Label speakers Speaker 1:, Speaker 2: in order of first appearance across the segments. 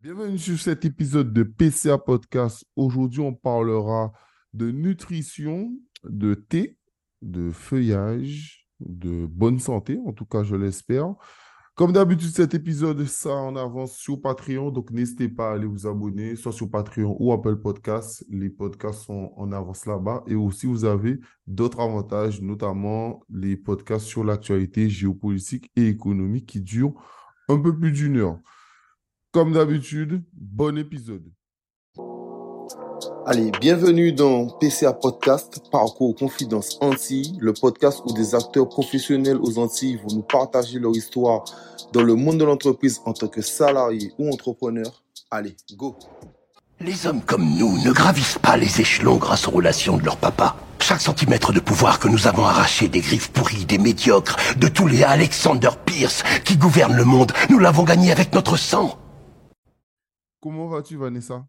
Speaker 1: Bienvenue sur cet épisode de PCA Podcast. Aujourd'hui, on parlera de nutrition, de thé, de feuillage, de bonne santé, en tout cas, je l'espère. Comme d'habitude, cet épisode, ça en avance sur Patreon, donc n'hésitez pas à aller vous abonner, soit sur Patreon ou Apple Podcast. Les podcasts sont en avance là-bas. Et aussi, vous avez d'autres avantages, notamment les podcasts sur l'actualité géopolitique et économique qui durent un peu plus d'une heure. Comme d'habitude, bon épisode.
Speaker 2: Allez, bienvenue dans PCA Podcast, Parcours Confidence Antilles, le podcast où des acteurs professionnels aux Antilles vont nous partager leur histoire dans le monde de l'entreprise en tant que salariés ou entrepreneurs. Allez, go
Speaker 3: Les hommes comme nous ne gravissent pas les échelons grâce aux relations de leur papa. Chaque centimètre de pouvoir que nous avons arraché des griffes pourries, des médiocres, de tous les Alexander Pierce qui gouvernent le monde, nous l'avons gagné avec notre sang.
Speaker 1: Comment vas-tu, Vanessa?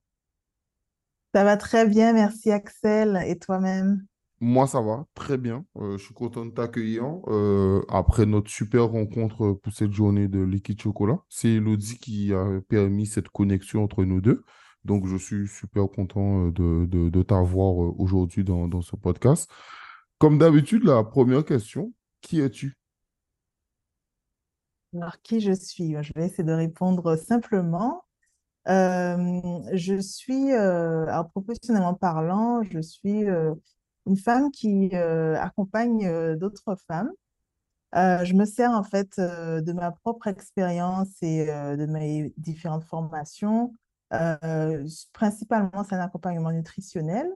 Speaker 4: Ça va très bien, merci Axel. Et toi-même?
Speaker 1: Moi, ça va très bien. Euh, je suis content de t'accueillir euh, après notre super rencontre pour cette journée de Liquid Chocolat. C'est Elodie qui a permis cette connexion entre nous deux. Donc, je suis super content euh, de, de, de t'avoir aujourd'hui dans, dans ce podcast. Comme d'habitude, la première question, qui es-tu?
Speaker 4: Alors, qui je suis? Je vais essayer de répondre simplement. Je suis, alors professionnellement parlant, je suis une femme qui accompagne d'autres femmes. je me sers en fait de ma propre expérience et de mes différentes formations. principalement, c'est un accompagnement nutritionnel.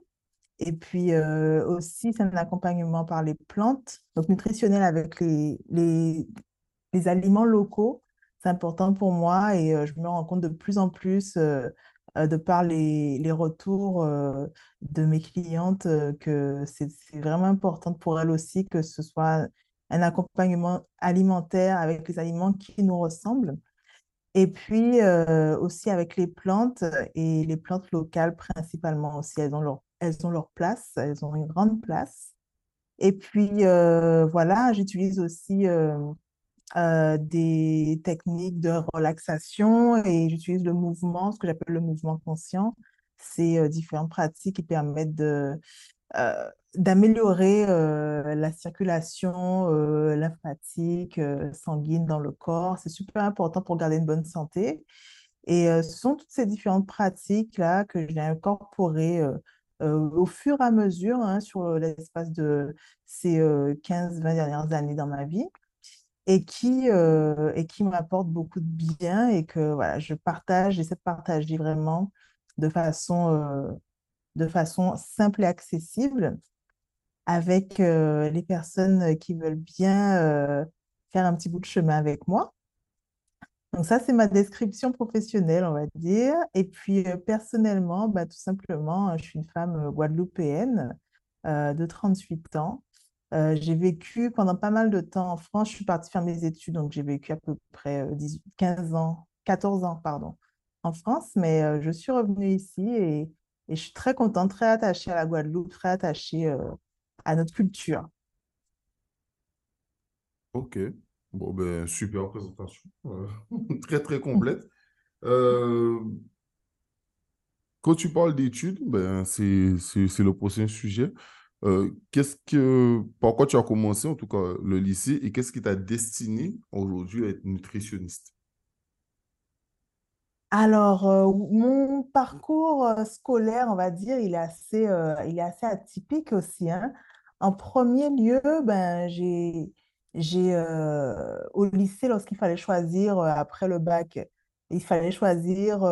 Speaker 4: Et puis aussi, c'est un accompagnement par les plantes, donc nutritionnel avec les, les aliments locaux c'est important pour moi et je me rends compte de plus en plus, de par les, les retours de mes clientes, que c'est vraiment important pour elles aussi que ce soit un accompagnement alimentaire avec les aliments qui nous ressemblent. Et puis aussi avec les plantes et les plantes locales principalement aussi, elles ont leur, elles ont leur place, elles ont une grande place. Et puis voilà, j'utilise aussi euh, des techniques de relaxation et j'utilise le mouvement, ce que j'appelle le mouvement conscient. C'est euh, différentes pratiques qui permettent euh, d'améliorer la circulation lymphatique, sanguine dans le corps. C'est super important pour garder une bonne santé. Et ce sont toutes ces différentes pratiques-là que j'ai incorporées au fur et à mesure hein, sur l'espace de ces 15-20 dernières années dans ma vie et qui, euh, et qui m'apporte beaucoup de bien et que voilà, je partage, j'essaie de partager vraiment de façon, euh, de façon simple et accessible avec euh, les personnes qui veulent bien faire un petit bout de chemin avec moi. Donc ça, c'est ma description professionnelle, on va dire. Et puis personnellement, bah, tout simplement, je suis une femme guadeloupéenne de 38 ans euh, j'ai vécu pendant pas mal de temps en France. Je suis partie faire mes études, donc j'ai vécu à peu près 18, euh, 15 ans, 14 ans, pardon, en France. Mais euh, je suis revenue ici et, et, je suis très contente, très attachée à la Guadeloupe, très attachée à notre culture.
Speaker 1: Ok, bon, ben, super présentation, très très complète. quand tu parles d'études, ben, c'est le prochain sujet. Euh, qu'est-ce que, pourquoi tu as commencé, en tout cas, le lycée, et qu'est-ce qui t'a destiné aujourd'hui à être nutritionniste?
Speaker 4: Alors, euh, mon parcours euh, scolaire, on va dire, il est assez, il est assez atypique aussi. hein. En premier lieu, ben, j'ai, j'ai, au lycée, lorsqu'il fallait choisir après le bac, il fallait choisir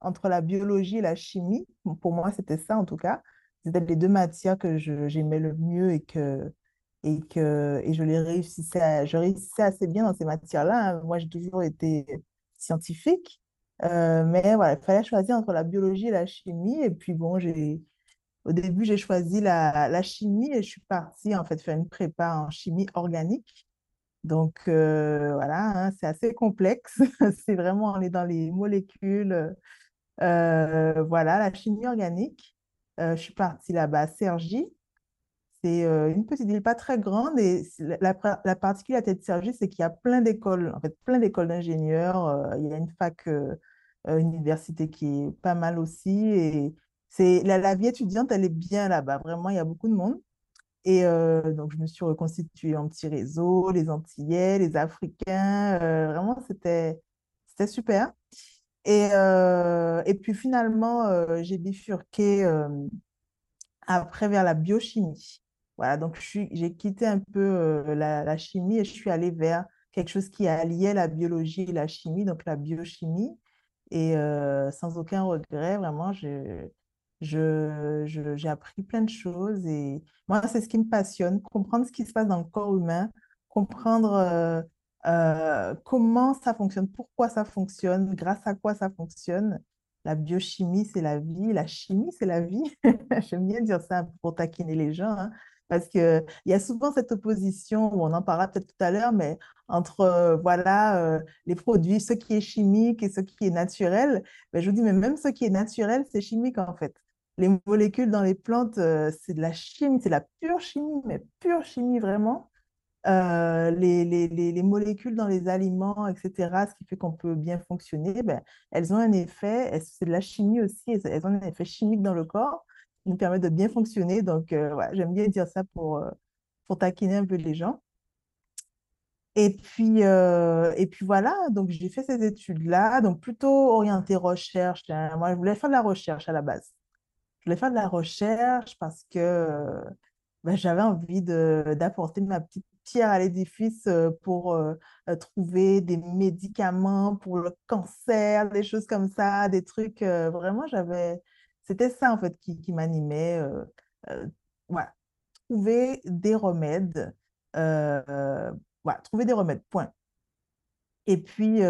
Speaker 4: entre la biologie et la chimie. Pour moi, c'était ça en tout cas c'était les deux matières que j'aimais le mieux et que, et que et je les réussissais, je réussissais assez bien dans ces matières-là. Hein. Moi, j'ai toujours été scientifique, euh, mais voilà, il fallait choisir entre la biologie et la chimie. Et puis bon, j'ai au début, j'ai choisi la, la, chimie et je suis partie en fait faire une prépa en chimie organique. Donc euh, voilà, hein, c'est assez complexe. c'est vraiment, on est dans les molécules. Euh, voilà, la chimie organique. Euh, je suis partie là-bas à Cergy. C'est une petite ville pas très grande et la, la particularité de Cergy, c'est qu'il y a plein d'écoles, en fait, plein d'écoles d'ingénieurs. il y a une fac, une université qui est pas mal aussi. Et c'est la, vie étudiante, elle est bien là-bas. Vraiment, il y a beaucoup de monde. Et donc, je me suis reconstituée en petit réseau, les Antillais, les Africains. vraiment, c'était super. Et, et puis finalement, j'ai bifurqué après vers la biochimie. Voilà, donc j'ai quitté un peu la, chimie et je suis allée vers quelque chose qui alliait la biologie et la chimie, donc la biochimie. Et sans aucun regret, vraiment, j'ai je, j'ai appris plein de choses et moi, c'est ce qui me passionne, comprendre ce qui se passe dans le corps humain, comprendre euh, euh, comment ça fonctionne, pourquoi ça fonctionne, grâce à quoi ça fonctionne? La biochimie, c'est la vie, la chimie, c'est la vie. J'aime bien dire ça pour taquiner les gens, hein, parce qu'il y a souvent cette opposition, on en parlera peut-être tout à l'heure, mais entre euh, voilà, les produits, ce qui est chimique et ce qui est naturel. Ben, je vous dis, mais même ce qui est naturel, c'est chimique en fait les molécules dans les plantes, euh, c'est de la chimie, c'est de la pure chimie, mais pure chimie vraiment. Euh, les, les, les, molécules dans les aliments, etc., ce qui fait qu'on peut bien fonctionner, ben, elles ont un effet, c'est de la chimie aussi, elles ont un effet chimique dans le corps qui nous permet de bien fonctionner. Donc, euh, j'aime bien dire ça pour, pour taquiner un peu les gens. Et puis, et puis voilà, donc j'ai fait ces études-là, donc plutôt orientée recherche. Hein. Moi, je voulais faire de la recherche à la base je voulais faire de la recherche parce que ben, j'avais envie d'apporter ma petite pierre à l'édifice pour trouver des médicaments pour le cancer, des choses comme ça, des trucs. vraiment, j'avais. C'était ça, en fait, qui, qui m'animait. voilà. Trouver des remèdes. voilà, trouver des remèdes, point. Et puis,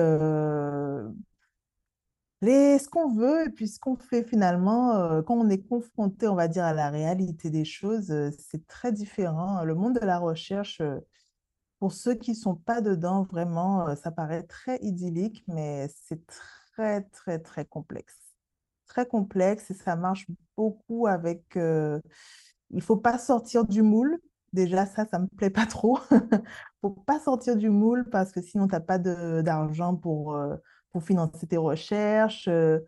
Speaker 4: ce qu'on veut et puis ce qu'on fait finalement, euh, quand on est confronté, on va dire, à la réalité des choses, euh, c'est très différent. Le monde de la recherche, euh, pour ceux qui ne sont pas dedans, vraiment, ça paraît très idyllique, mais c'est très, très, très complexe. Très complexe et ça marche beaucoup avec... il ne faut pas sortir du moule. Déjà, ça, ça ne me plaît pas trop. Il ne faut pas sortir du moule parce que sinon, tu n'as pas d'argent pour pour financer tes recherches. Euh,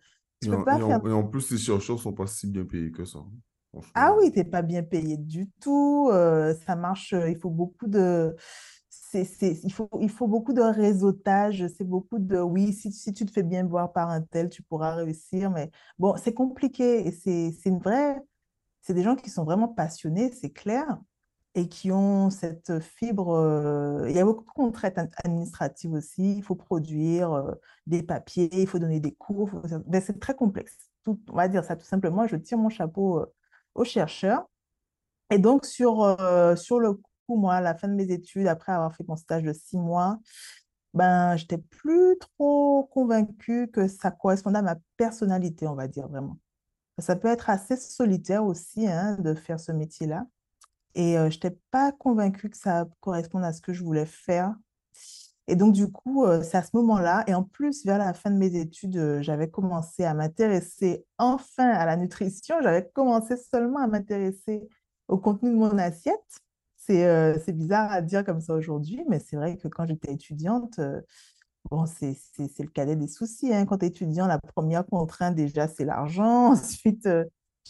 Speaker 1: tu peux pas faire... et en plus, les chercheurs ne sont pas si bien payés que ça.
Speaker 4: Ah oui, tu n'es pas bien payé du tout. Euh, ça marche, euh, il faut beaucoup de... c'est il, faut, il faut beaucoup de réseautage, c'est beaucoup de... Oui, si, si, tu te fais bien voir par un tel, tu pourras réussir. Mais bon, c'est compliqué et c'est une vraie... C'est des gens qui sont vraiment passionnés, c'est clair et qui ont cette fibre. Euh, il y a beaucoup de contraintes administratives aussi. Il faut produire euh, des papiers, il faut donner des cours. Ben, c'est très complexe. On va dire ça tout simplement. Je tire mon chapeau euh, aux chercheurs. Et donc, sur, sur le coup, moi, à la fin de mes études, après avoir fait mon stage de six mois, ben, je n'étais plus trop convaincue que ça correspondait à ma personnalité, on va dire vraiment. Ça peut être assez solitaire aussi hein, de faire ce métier-là. Et je n'étais pas convaincue que ça corresponde à ce que je voulais faire. Et donc, du coup, c'est à ce moment-là, et en plus, vers la fin de mes études, j'avais commencé à m'intéresser enfin à la nutrition. J'avais commencé seulement à m'intéresser au contenu de mon assiette. C'est bizarre à dire comme ça aujourd'hui, mais c'est vrai que quand j'étais étudiante, bon, c'est le cadet des soucis. Hein. Quand étudiant, la première contrainte, déjà, c'est l'argent. Ensuite,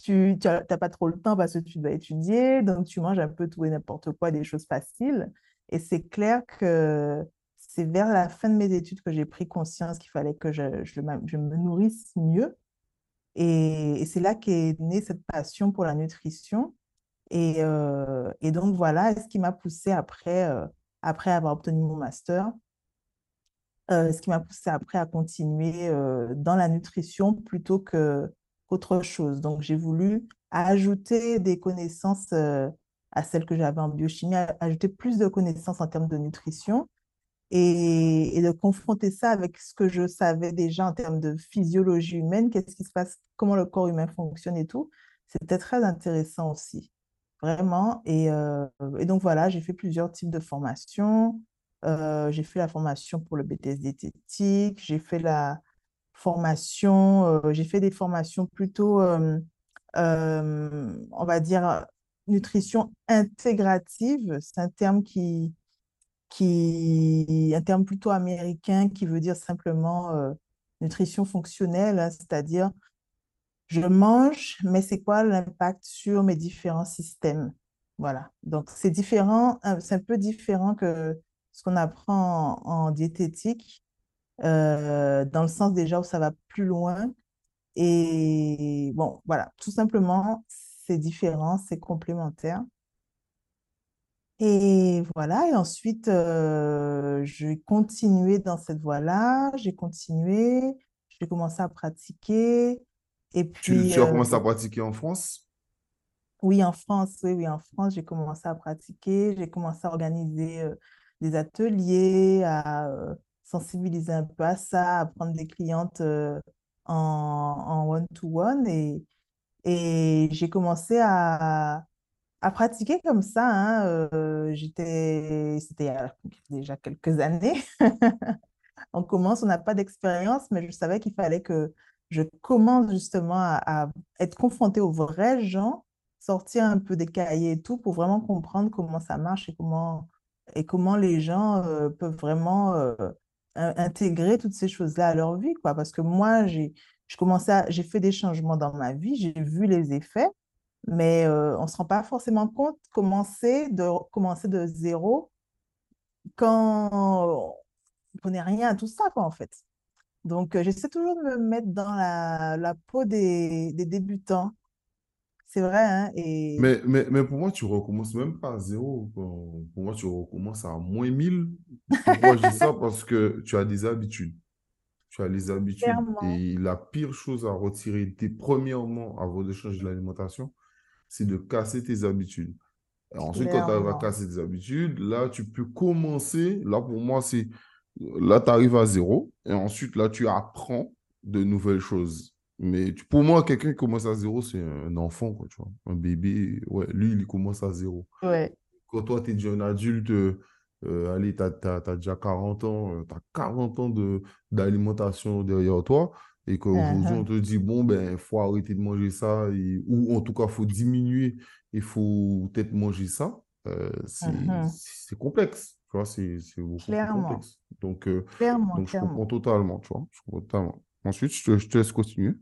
Speaker 4: tu n'as pas trop le temps parce que tu dois étudier, donc tu manges un peu tout et n'importe quoi, des choses faciles. Et c'est clair que c'est vers la fin de mes études que j'ai pris conscience qu'il fallait que je, je, me nourrisse mieux. Et, c'est là qu'est née cette passion pour la nutrition. Et, euh, et donc voilà, ce qui m'a poussé après, euh, après avoir obtenu mon master, euh, ce qui m'a poussé après à continuer dans la nutrition plutôt que autre chose. Donc, j'ai voulu ajouter des connaissances euh, à celles que j'avais en biochimie, ajouter plus de connaissances en termes de nutrition et, de confronter ça avec ce que je savais déjà en termes de physiologie humaine, qu'est-ce qui se passe, comment le corps humain fonctionne et tout. C'était très intéressant aussi, vraiment. Et, euh, donc, voilà, j'ai fait plusieurs types de formations. Euh, j'ai fait la formation pour le BTS diététique, j'ai fait la, formation, euh, j'ai fait des formations plutôt, euh, euh, on va dire, nutrition intégrative. C'est un terme qui, qui, un terme plutôt américain qui veut dire simplement nutrition fonctionnelle, hein, c'est-à-dire je mange, mais c'est quoi l'impact sur mes différents systèmes? Voilà. Donc, c'est différent, c'est un peu différent que ce qu'on apprend en, diététique, euh, dans le sens déjà où ça va plus loin. Et bon, voilà, tout simplement, c'est différent, c'est complémentaire. Et voilà, et ensuite, euh, j'ai continué dans cette voie-là, j'ai continué, j'ai commencé à pratiquer. Et puis,
Speaker 1: tu, as commencé à pratiquer en France?
Speaker 4: Oui, en France, oui, oui, en France, j'ai commencé à pratiquer, j'ai commencé à organiser des ateliers, à sensibiliser un peu à ça, à prendre des clientes en one-to-one et, j'ai commencé à, à pratiquer comme ça. Hein, j'étais, c'était déjà quelques années. on commence, on n'a pas d'expérience, mais je savais qu'il fallait que je commence justement à, être confrontée aux vrais gens sortir un peu des cahiers et tout pour vraiment comprendre comment ça marche et comment, et comment les gens euh, peuvent vraiment euh, intégrer toutes ces choses-là à leur vie. Quoi. Parce que moi, j'ai fait des changements dans ma vie, j'ai vu les effets, mais euh, on ne se rend pas forcément compte comment c'est de commencer de zéro quand on ne connaît rien à tout ça, quoi, en fait. Donc, j'essaie toujours de me mettre dans la, la peau des, des débutants c'est vrai, hein, et...
Speaker 1: Mais, mais, mais pour moi, tu recommences même pas à zéro. Pour moi, tu recommences à moins 1000. Pourquoi je dis ça? Parce que tu as des habitudes. Tu as les habitudes. Et la pire chose à retirer, premièrement, avant de changer l'alimentation, c'est de casser tes habitudes. ensuite, quand tu arrives à casser tes habitudes, là, tu peux commencer. Là, pour moi, c'est. Là, tu arrives à zéro. Et ensuite, là, tu apprends de nouvelles choses. Mais pour moi, quelqu'un qui commence à zéro, c'est un enfant, quoi, tu vois. Un bébé, ouais, lui, il commence à zéro.
Speaker 4: Ouais.
Speaker 1: Quand toi, tu es déjà un adulte, euh, allez, tu as, déjà 40 ans, tu as 40 ans d'alimentation derrière toi, et qu'aujourd'hui, uh-huh. on te dit, bon, ben, il faut arrêter de manger ça, ou en tout cas, il faut diminuer, il faut peut-être manger ça, euh, uh-huh. c'est complexe. Tu vois, c'est beaucoup plus complexe. Donc, euh, donc je comprends totalement, tu vois. Je comprends totalement. Ensuite, je te, je te laisse continuer.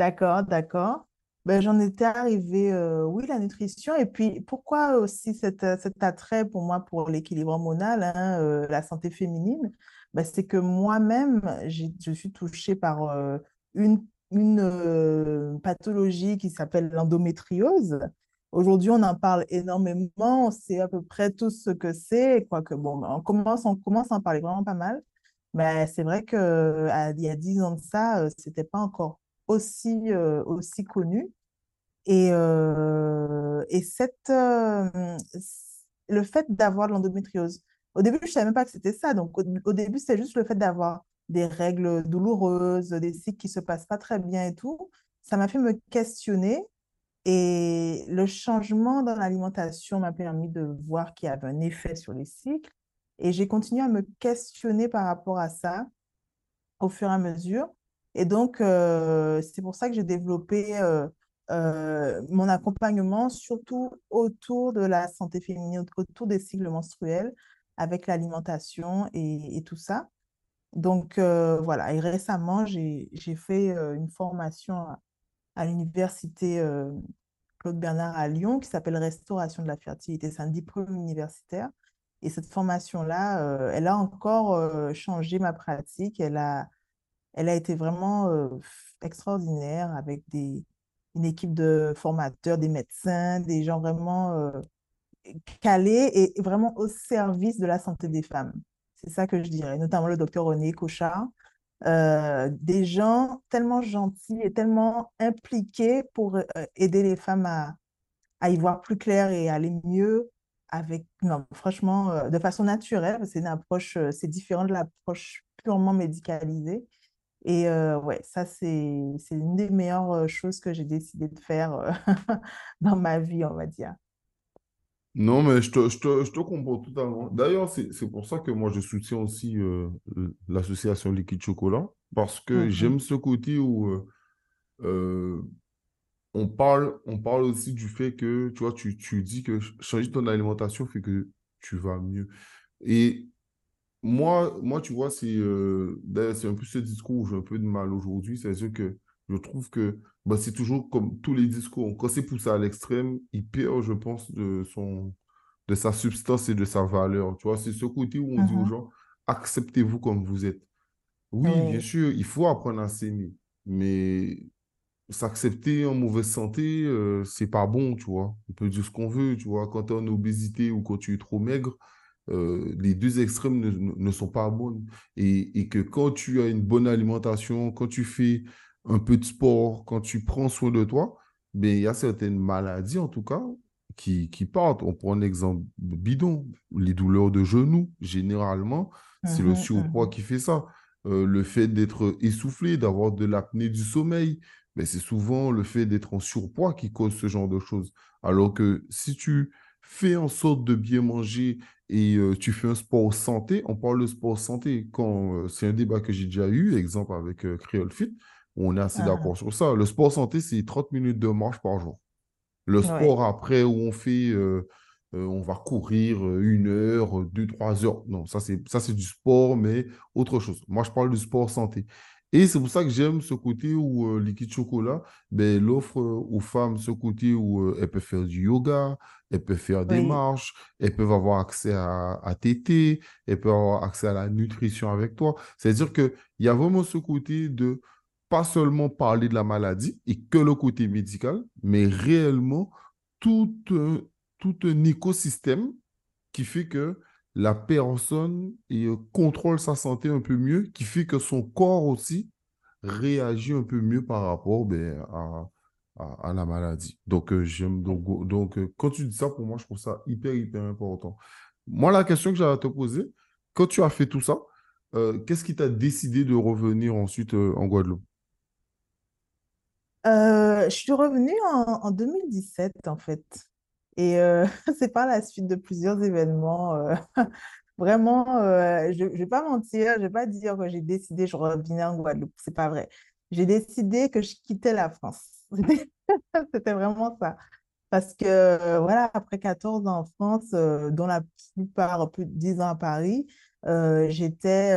Speaker 4: D'accord, d'accord. Ben, j'en étais arrivée, euh, oui, la nutrition. Et puis, pourquoi aussi cet, euh, cet attrait pour moi pour l'équilibre hormonal, hein, euh, la santé féminine? Ben, c'est que moi-même, je suis touchée par une, pathologie qui s'appelle l'endométriose. Aujourd'hui, on en parle énormément, on sait à peu près tout ce que c'est, quoique, bon, ben, on commence, on commence à en parler vraiment pas mal. Mais c'est vrai qu'il y a dix ans de ça, ce n'était pas encore aussi, euh, aussi connu. Et, euh, et cette, euh, le fait d'avoir de l'endométriose, au début, je ne savais même pas que c'était ça. Donc, au, début, c'est juste le fait d'avoir des règles douloureuses, des cycles qui ne se passent pas très bien et tout. Ça m'a fait me questionner. Et le changement dans l'alimentation m'a permis de voir qu'il y avait un effet sur les cycles. Et j'ai continué à me questionner par rapport à ça au fur et à mesure. Et donc, euh, c'est pour ça que j'ai développé euh, euh, mon accompagnement, surtout autour de la santé féminine, autour des cycles menstruels, avec l'alimentation et, tout ça. Donc, voilà. Et récemment, j'ai fait une formation à, l'université Claude Bernard à Lyon qui s'appelle Restauration de la fertilité. C'est un diplôme universitaire. Et cette formation-là, elle a encore changé ma pratique. Elle a elle a été vraiment extraordinaire avec des, une équipe de formateurs, des médecins, des gens vraiment calés et vraiment au service de la santé des femmes. C'est ça que je dirais, notamment le docteur René Cochard. des gens tellement gentils et tellement impliqués pour aider les femmes à, à, y voir plus clair et aller mieux avec, non, franchement, de façon naturelle, c'est une approche, c'est différent de l'approche purement médicalisée. Et euh, ouais, ça, c'est une des meilleures choses que j'ai décidé de faire dans ma vie, on va dire.
Speaker 1: Non, mais je te, je te, je te comprends totalement. D'ailleurs, c'est pour ça que moi, je soutiens aussi l'association Liquide Chocolat, parce que mm-hmm. j'aime ce côté où on parle, on parle aussi du fait que, tu vois, tu, tu dis que changer ton alimentation fait que tu vas mieux. Et moi, moi tu vois, c'est euh, c'est un peu ce discours où j'ai un peu de mal aujourd'hui. C'est-à-dire que je trouve que bah, c'est toujours comme tous les discours. Quand c'est poussé à l'extrême, il perd, je pense, de, son, de sa substance et de sa valeur. Tu vois, c'est ce côté où on dit aux
Speaker 4: Mhm.
Speaker 1: gens, acceptez-vous comme vous êtes. Oui, bien sûr, il faut apprendre à s'aimer, mais s'accepter en mauvaise santé, euh, c'est pas bon, tu vois. On peut dire ce qu'on veut, tu vois. Quand tu es en obésité ou quand tu es trop maigre, euh, les deux extrêmes ne, sont pas bons. Et, et que quand tu as une bonne alimentation, quand tu fais un peu de sport, quand tu prends soin de toi, ben, il y a certaines maladies, en tout cas, qui, qui partent. On prend un exemple bidon, les douleurs de genoux, généralement, c'est le
Speaker 4: Mhm,
Speaker 1: surpoids
Speaker 4: mhm.
Speaker 1: qui fait ça. Euh, le fait d'être essoufflé, d'avoir de l'apnée du sommeil, mais c'est souvent le fait d'être en surpoids qui cause ce genre de choses. Alors que si tu fais en sorte de bien manger et euh, tu fais un sport santé, on parle de sport santé quand euh, c'est un débat que j'ai déjà eu, exemple avec euh, Creole Fit, on est assez
Speaker 4: Ah,
Speaker 1: d'accord sur ça. Le sport santé, c'est 30 minutes de marche par jour. Le
Speaker 4: ouais,
Speaker 1: sport après où on fait, on va courir une heure, deux, trois heures. Non, ça c'est ça c'est du sport, mais autre chose. Moi, je parle du sport santé. Et c'est pour ça que j'aime ce côté où euh, Liquide Chocolat, ben, il offre euh, aux femmes ce côté où euh, elles peuvent faire du yoga, elles peuvent faire des
Speaker 4: oui.
Speaker 1: marches, elles peuvent avoir accès à, à téter, elles peuvent avoir accès à la nutrition avec toi. C'est-à-dire qu'il y a vraiment ce côté de pas seulement parler de la maladie et que le côté médical, mais réellement tout un, tout un écosystème qui fait que la personne contrôle sa santé un peu mieux, qui fait que son corps aussi réagit un peu mieux par rapport ben, à, la maladie. Donc, euh, euh, quand tu dis ça, pour moi, je trouve ça hyper, hyper important. Moi, la question que j'avais à te poser, quand tu as fait tout ça, euh, qu'est-ce qui t'a décidé de revenir ensuite en Guadeloupe?
Speaker 4: Je suis revenue en, en 2017, en fait. Et c'est par la suite de plusieurs événements. vraiment, je ne vais pas mentir, je ne vais pas dire que j'ai décidé je revenais en Guadeloupe. C'est pas vrai. J'ai décidé que je quittais la France. C'était vraiment ça. Parce que, voilà, après 14 ans en France, dont la plupart, plus de 10 ans à Paris, j'étais,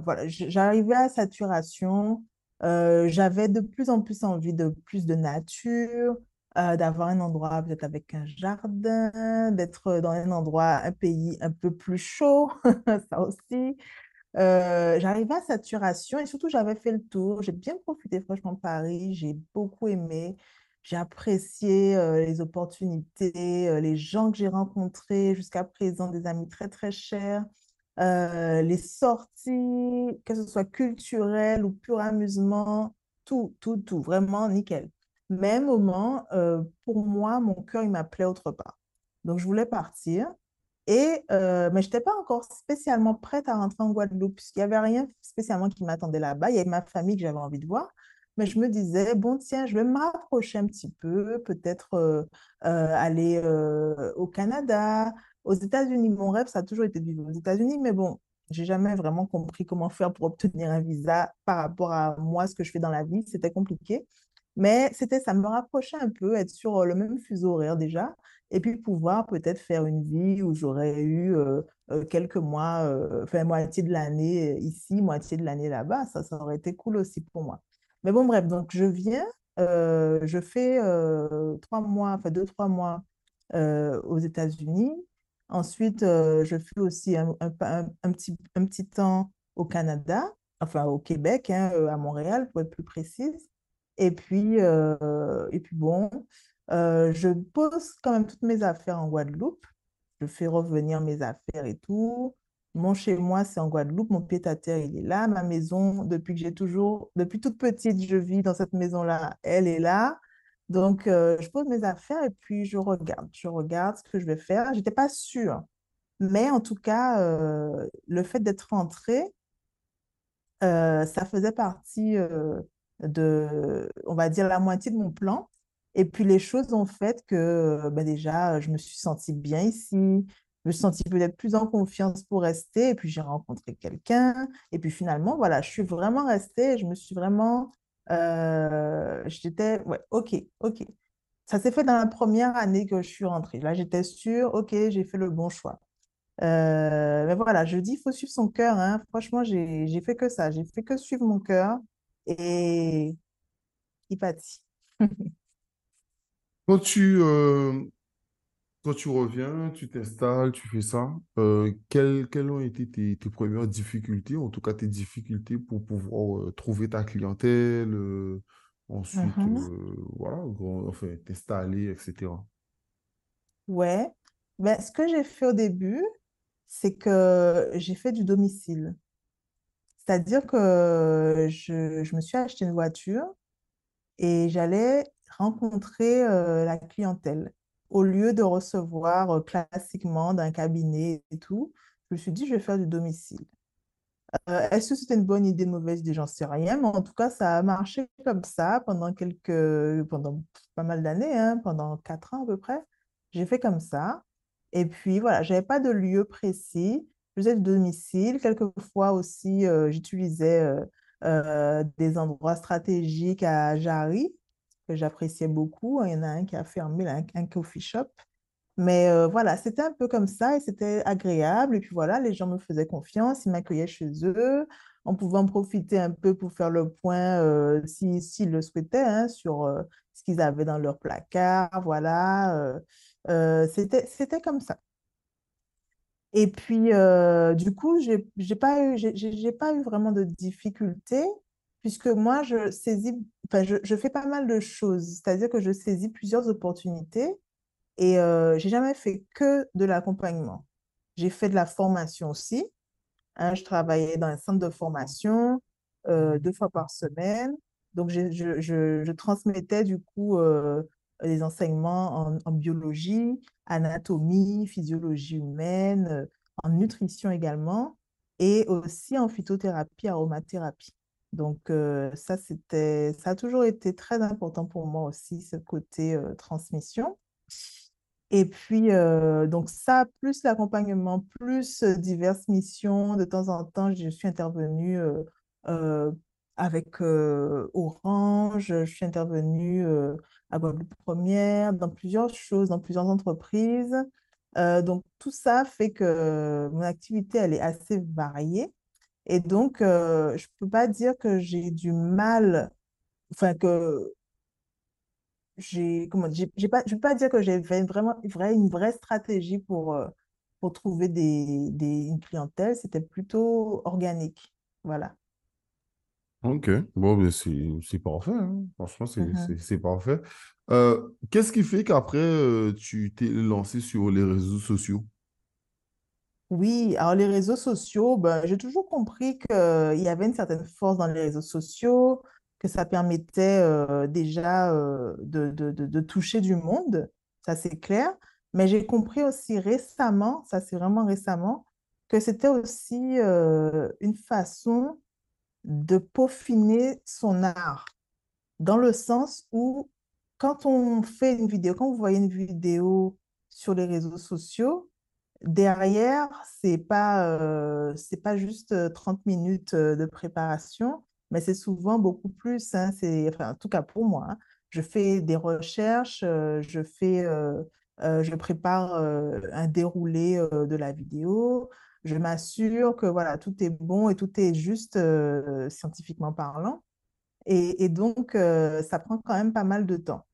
Speaker 4: voilà, j'arrivais à saturation. J'avais de plus en plus envie de plus de nature, euh, d'avoir un endroit peut-être avec un jardin, d'être dans un endroit, un pays un peu plus chaud, ça aussi. Euh, j'arrivais à saturation et surtout, j'avais fait le tour. J'ai bien profité, franchement, de Paris. J'ai beaucoup aimé. J'ai apprécié euh, les opportunités, euh, les gens que j'ai rencontrés jusqu'à présent, des amis très, très chers, les sorties, que ce soit culturelles ou pur amusement, tout, tout, tout, vraiment nickel. Un moment, euh, pour moi, mon cœur, il m'appelait autre part. Donc, je voulais partir. Et, euh, mais je n'étais pas encore spécialement prête à rentrer en Guadeloupe, puisqu'il n'y avait rien spécialement qui m'attendait là-bas. Il y avait ma famille que j'avais envie de voir. Mais je me disais, bon, tiens, je vais me rapprocher un petit peu, peut-être euh, aller au Canada, aux États-Unis. Mon rêve, ça a toujours été de vivre aux États-Unis, mais bon, j'ai jamais vraiment compris comment faire pour obtenir un visa par rapport à moi, ce que je fais dans la vie. C'était compliqué. Mais c'était, ça me rapprochait un peu, être sur le même fuseau horaire déjà et puis pouvoir peut-être faire une vie où j'aurais eu euh, euh, quelques mois, euh, enfin moitié de l'année ici, moitié de l'année là-bas, ça, ça aurait été cool aussi pour moi. Mais bon, bref, donc je viens, je fais trois mois, enfin deux, trois mois aux États-Unis. Ensuite, je fais aussi un, un- petit, un petit temps au Canada, enfin au Québec, hein, à Montréal pour être plus précise. Et puis, euh, et puis bon, euh, je pose quand même toutes mes affaires en Guadeloupe. Je fais revenir mes affaires et tout. Mon chez moi, c'est en Guadeloupe. Mon pied-à-terre, il est là. Ma maison, depuis que j'ai toujours, depuis toute petite, je vis dans cette maison-là. Elle est là. Donc, euh, je pose mes affaires et puis je regarde. Je regarde ce que je vais faire. J'étais pas sûre. Mais en tout cas, le fait d'être rentrée, ça faisait partie de, on va dire, la moitié de mon plan. Et puis les choses ont fait que ben déjà, je me suis sentie bien ici. Je me suis sentie peut-être plus en confiance pour rester. Et puis j'ai rencontré quelqu'un. Et puis finalement, voilà, je suis vraiment restée. Je me suis vraiment Euh, j'étais, ouais, ok, ok. Ça s'est fait dans la première année que je suis rentrée. Là, j'étais sûre, ok, j'ai fait le bon choix. Euh, mais voilà, je dis, il faut suivre son cœur. Hein. Franchement, j'ai fait que ça. J'ai fait que suivre mon cœur et il pâtit.
Speaker 1: Quand tu, euh, quand tu reviens, tu t'installes, tu fais ça, euh, quelles, quelles ont été tes, tes premières difficultés, en tout cas tes difficultés pour pouvoir euh, trouver ta clientèle, ensuite,
Speaker 4: Mhm.
Speaker 1: euh, voilà, enfin, t'installer, etc.
Speaker 4: Ouais. Ben, ce que j'ai fait au début, c'est que j'ai fait du domicile. C'est-à-dire que je, me suis acheté une voiture et j'allais rencontrer la clientèle. Au lieu de recevoir euh, classiquement d'un cabinet et tout, je me suis dit, je vais faire du domicile. Est-ce que c'était une bonne idée, une mauvaise idée, j'en sais rien, mais en tout cas, ça a marché comme ça pendant quelques, pendant pas mal d'années, hein, pendant quatre ans à peu près. J'ai fait comme ça. Et puis voilà, j'avais pas de lieu précis. Je faisais du domicile. Quelquefois aussi, euh, j'utilisais euh, euh, des endroits stratégiques à Jarry, que j'appréciais beaucoup. Il y en a un qui a fermé, un, coffee shop. Mais voilà, c'était un peu comme ça et c'était agréable. Et puis voilà, les gens me faisaient confiance, ils m'accueillaient chez eux. On pouvait en profiter un peu pour faire le point, euh, si, s'ils le souhaitaient, hein, sur ce qu'ils avaient dans leur placard. Voilà, c'était, c'était comme ça. Et puis, euh, du coup, j'ai, j'ai pas eu, j'ai pas eu vraiment de difficultés, puisque moi, je saisis, enfin, je, je fais pas mal de choses. C'est-à-dire que je saisis plusieurs opportunités. Et euh, j'ai jamais fait que de l'accompagnement. J'ai fait de la formation aussi. hein. je travaillais dans un centre de formation euh, deux fois par semaine. Donc, je, je, je- je transmettais du coup les enseignements en, biologie, anatomie, physiologie humaine, euh, en nutrition également, et aussi en phytothérapie, aromathérapie. Donc, euh, ça, c'était, ça a toujours été très important pour moi aussi, ce côté euh, transmission. Et puis, donc ça, plus l'accompagnement, plus diverses missions. De temps en temps, je suis intervenue avec Orange, je suis intervenue euh, à Guadeloupe Première, dans plusieurs choses, dans plusieurs entreprises. Donc, tout ça fait que mon activité, elle est assez variée. Et donc, je ne peux pas dire que j'ai du mal, enfin, que j'ai comment j'ai je peux pas dire que j'ai vraiment une vraie, stratégie pour pour trouver des, des une clientèle c'était plutôt organique voilà
Speaker 1: Ok, bon, ben c'est c'est parfait, hein. Franchement, c'est
Speaker 4: Mhm.
Speaker 1: c'est- c'est parfait. Euh, qu'est-ce qui fait qu'après, euh, tu t'es lancé sur les réseaux sociaux?
Speaker 4: Oui, alors les réseaux sociaux, ben, j'ai toujours compris qu'il y avait une certaine force dans les réseaux sociaux, que ça permettait euh, déjà euh, de, de, de, de toucher du monde, ça c'est clair. Mais j'ai compris aussi récemment, ça c'est vraiment récemment, que c'était aussi euh, une façon de peaufiner son art, dans le sens où quand on fait une vidéo, quand vous voyez une vidéo sur les réseaux sociaux, derrière, c'est pas, euh, pas juste euh, 30 minutes euh, de préparation, mais c'est souvent beaucoup plus, hein, en tout cas pour moi, hein. je fais des recherches, euh, je fais, euh, euh, je prépare euh, un déroulé euh, de la vidéo, je m'assure que voilà, tout est bon et tout est juste euh, scientifiquement parlant. Et, donc, euh, ça prend quand même pas mal de temps.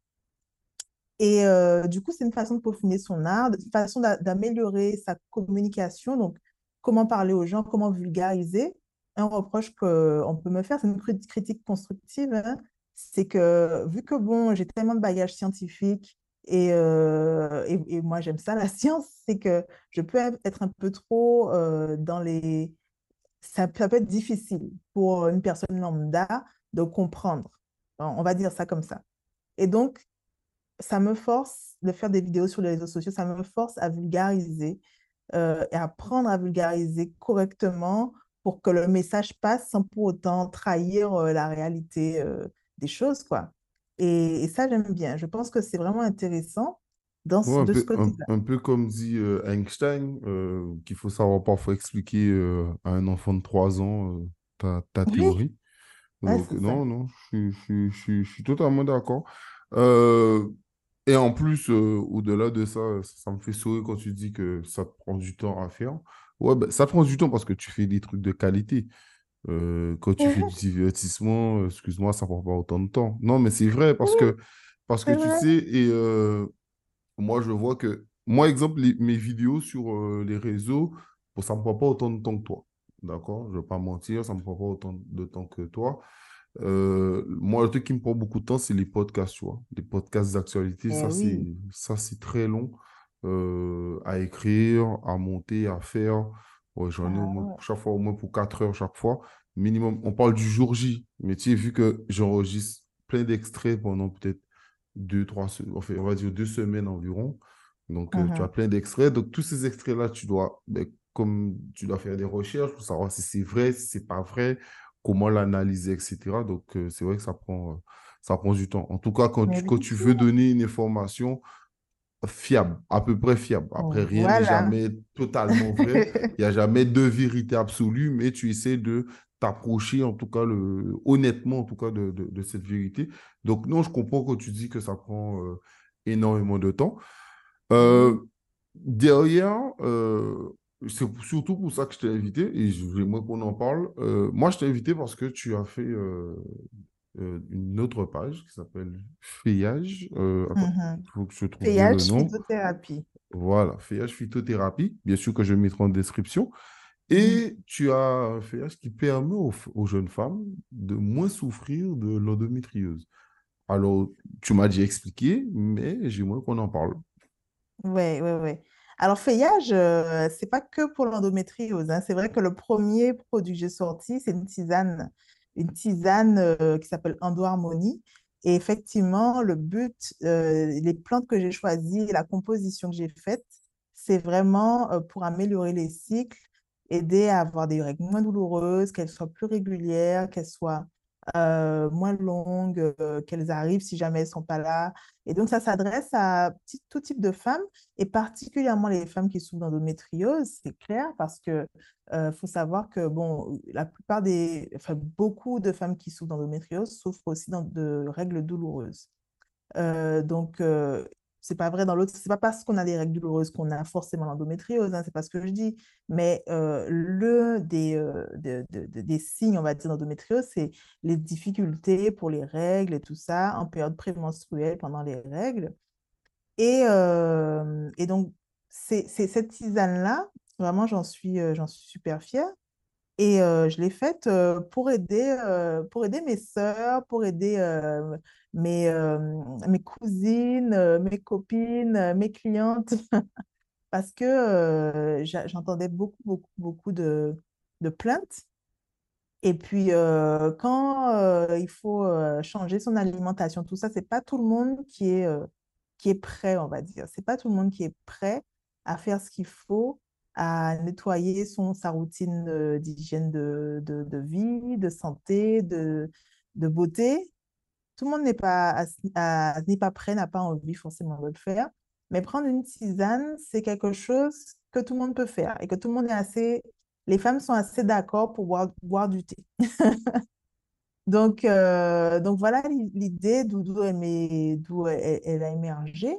Speaker 4: Et euh, du coup, c'est une façon de peaufiner son art, une façon d'a- d'améliorer sa communication. Donc, comment parler aux gens, comment vulgariser. Un reproche qu'on peut me faire, c'est une crit- critique constructive, hein, c'est que vu que bon, j'ai tellement de bagages scientifiques et, euh, et, et moi j'aime ça, la science, c'est que je peux être un peu trop euh, dans les... Ça, peut être difficile pour une personne lambda de comprendre. On va dire ça comme ça. Et donc, ça me force de faire des vidéos sur les réseaux sociaux, ça me force à vulgariser euh, et apprendre à vulgariser correctement pour que le message passe sans pour autant trahir euh, la réalité des choses, quoi. Et, et ça, j'aime bien. Je pense que c'est vraiment intéressant dans,
Speaker 1: Ouais,
Speaker 4: ce-
Speaker 1: un
Speaker 4: de
Speaker 1: peu, un,
Speaker 4: côté-là.
Speaker 1: un peu comme dit euh, Einstein, euh, qu'il faut savoir parfois expliquer euh, à un enfant de 3 ans ta, ta
Speaker 4: Oui,
Speaker 1: théorie.
Speaker 4: Ouais,
Speaker 1: Donc,
Speaker 4: c'est ça.
Speaker 1: non, non, je suis, je suis- je suis- je suis totalement d'accord. Et en plus, au-delà de ça, ça, me fait sourire quand tu dis que ça prend du temps à faire. Ouais, ben, ça prend du temps parce que tu fais des trucs de qualité. Euh, quand tu fais du divertissement, euh, excuse-moi, ça prend pas autant de temps. Non, mais c'est vrai parce que, parce que tu sais, et euh, moi, je vois que, moi, exemple, les- mes vidéos sur euh, les réseaux, bon, ça me prend pas autant de temps que toi. D'accord? Je vais pas mentir, ça me prend pas autant de temps que toi. Moi, le truc qui me prend beaucoup de temps, c'est les podcasts, tu vois? Les podcasts d'actualité,
Speaker 4: Eh
Speaker 1: ça, c'est, ça, c'est très long à écrire, à monter, à faire. Ouais, j'en ai au
Speaker 4: Ah
Speaker 1: moins,
Speaker 4: ouais.
Speaker 1: chaque fois, au moins pour 4 heures chaque fois. Minimum, on parle du jour J. Mais tu sais, vu que j'enregistre plein d'extraits pendant peut-être deux, trois, se- enfin, on va dire deux semaines environ. Donc, euh, tu as
Speaker 4: Mhm.
Speaker 1: plein d'extraits. Donc, tous ces extraits-là, tu dois, ben, comme tu dois faire des recherches pour savoir si c'est vrai, si c'est pas vrai, comment l'analyser, etc. Donc, euh, c'est vrai que ça prend, euh, ça prend du temps. En tout cas, quand
Speaker 4: Mais
Speaker 1: tu, quand tu veux donner une information fiable, à peu près fiable. Après, rien n'est jamais totalement vrai. Il n'y a jamais de vérité absolue, mais tu essaies de t'approcher, en tout cas, le, honnêtement, en tout cas, de, de, de cette vérité. Donc, non, je comprends quand tu dis que ça prend euh, énormément de temps. Euh,
Speaker 4: Oui.
Speaker 1: derrière, euh, c'est surtout pour ça que je t'ai invité et j'aimerais qu'on en parle. Moi, je t'ai invité parce que tu as fait euh, une autre page qui s'appelle Feuillage. Euh,
Speaker 4: Mhm.
Speaker 1: il faut que je trouve le nom.
Speaker 4: phytothérapie.
Speaker 1: Voilà, Feuillage Phytothérapie, bien sûr que je mettrai en description.
Speaker 4: Mhm.
Speaker 1: Et tu as un feuillage qui permet aux, jeunes femmes de moins souffrir de l'endométriose. Alors, tu m'as déjà expliqué, mais j'aimerais qu'on en parle.
Speaker 4: Ouais, ouais, ouais. Alors, feuillage, euh, c'est pas que pour l'endométriose. hein. C'est vrai que le premier produit que j'ai sorti, c'est une tisane, une tisane euh, qui s'appelle Endo-Harmonie. Et effectivement, le but, euh, les plantes que j'ai choisies, la composition que j'ai faite, c'est vraiment euh, pour améliorer les cycles, aider à avoir des règles moins douloureuses, qu'elles soient plus régulières, qu'elles soient euh, moins longues, euh, qu'elles arrivent si jamais elles sont pas là. Et donc, ça s'adresse à tout type de femmes et particulièrement les femmes qui souffrent d'endométriose, c'est clair, parce que euh, faut savoir que bon, la plupart des, enfin, beaucoup de femmes qui souffrent d'endométriose souffrent aussi de règles douloureuses. Euh, donc, c'est pas vrai dans l'autre, c'est pas parce qu'on a des règles douloureuses qu'on a forcément l'endométriose, hein, c'est pas ce que je dis, mais euh, le des, euh, de- de- de- des signes, on va dire, d'endométriose, c'est les difficultés pour les règles et tout ça en période prémenstruelle pendant les règles. Et, euh, et donc, c'est cette tisane-là, vraiment, j'en suis, euh, j'en suis super fière. Et euh, je l'ai faite pour aider, pour aider mes sœurs, pour aider mes, euh, mes cousines, euh, mes copines, euh, mes clientes, parce que j'entendais beaucoup, beaucoup, beaucoup de, plaintes. Et puis, quand il faut changer son alimentation, tout ça, c'est pas tout le monde qui est, qui est prêt, on va dire. C'est pas tout le monde qui est prêt à faire ce qu'il faut, à nettoyer son, sa routine d'hygiène de, de, de vie, de santé, de, de beauté. Tout le monde n'est pas, n'est pas prêt, n'a pas envie forcément de le faire. Mais prendre une tisane, c'est quelque chose que tout le monde peut faire et que tout le monde est assez, les femmes sont assez d'accord pour boire, boire du thé. Donc, euh, donc voilà l'i- l'idée d'où elle, elle, elle a émergé.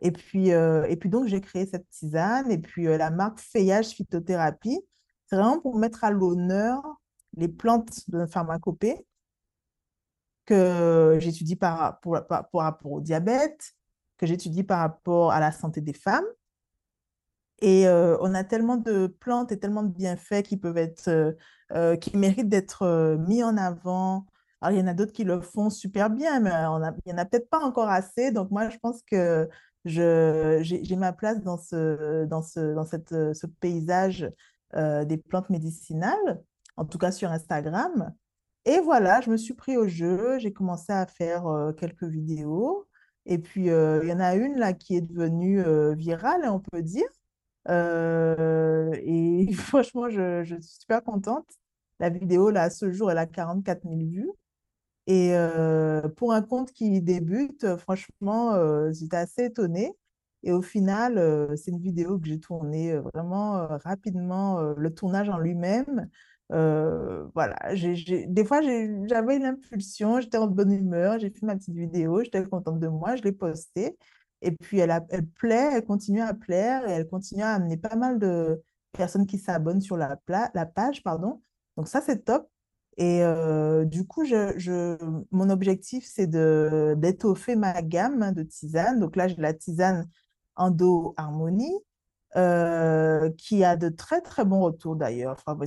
Speaker 4: Et puis, euh, et puis donc, j'ai créé cette tisane. Et puis, euh, la marque Feuillage Phytothérapie, c'est vraiment pour mettre à l'honneur les plantes de pharmacopée que j'étudie par, pour, rapport au diabète, que j'étudie par rapport à la santé des femmes. Et euh, on a tellement de plantes et tellement de bienfaits qui peuvent être, euh, euh, qui méritent d'être mis en avant. Alors, il y en a d'autres qui le font super bien, mais il n'y en a peut-être pas encore assez. Donc, moi, je pense que j'ai, ma place dans ce, dans ce, dans cette, ce paysage des plantes médicinales, en tout cas sur Instagram. Et voilà, je me suis pris au jeu, j'ai commencé à faire euh, quelques vidéos. Et puis, euh, il y en a une là qui est devenue euh, virale, on peut dire. Et franchement, je, je suis super contente. La vidéo, là, ce jour, elle a 44 000 vues. Et pour un compte qui débute, franchement, j'étais assez étonnée. Et au final, c'est une vidéo que j'ai tournée vraiment rapidement. le tournage en lui-même, Euh, voilà, des fois j'avais une impulsion, j'étais en bonne humeur, j'ai fait ma petite vidéo, j'étais contente de moi, je l'ai postée. Et puis elle, a- elle plaît, elle continue à plaire et elle continue à amener pas mal de personnes qui s'abonnent sur la, page, pardon. Donc ça, c'est top. Et euh, du coup, je, mon objectif, c'est d'étoffer ma gamme de tisanes. Donc là, j'ai la tisane Endo Harmonie euh, qui a de très très bons retours d'ailleurs. Enfin,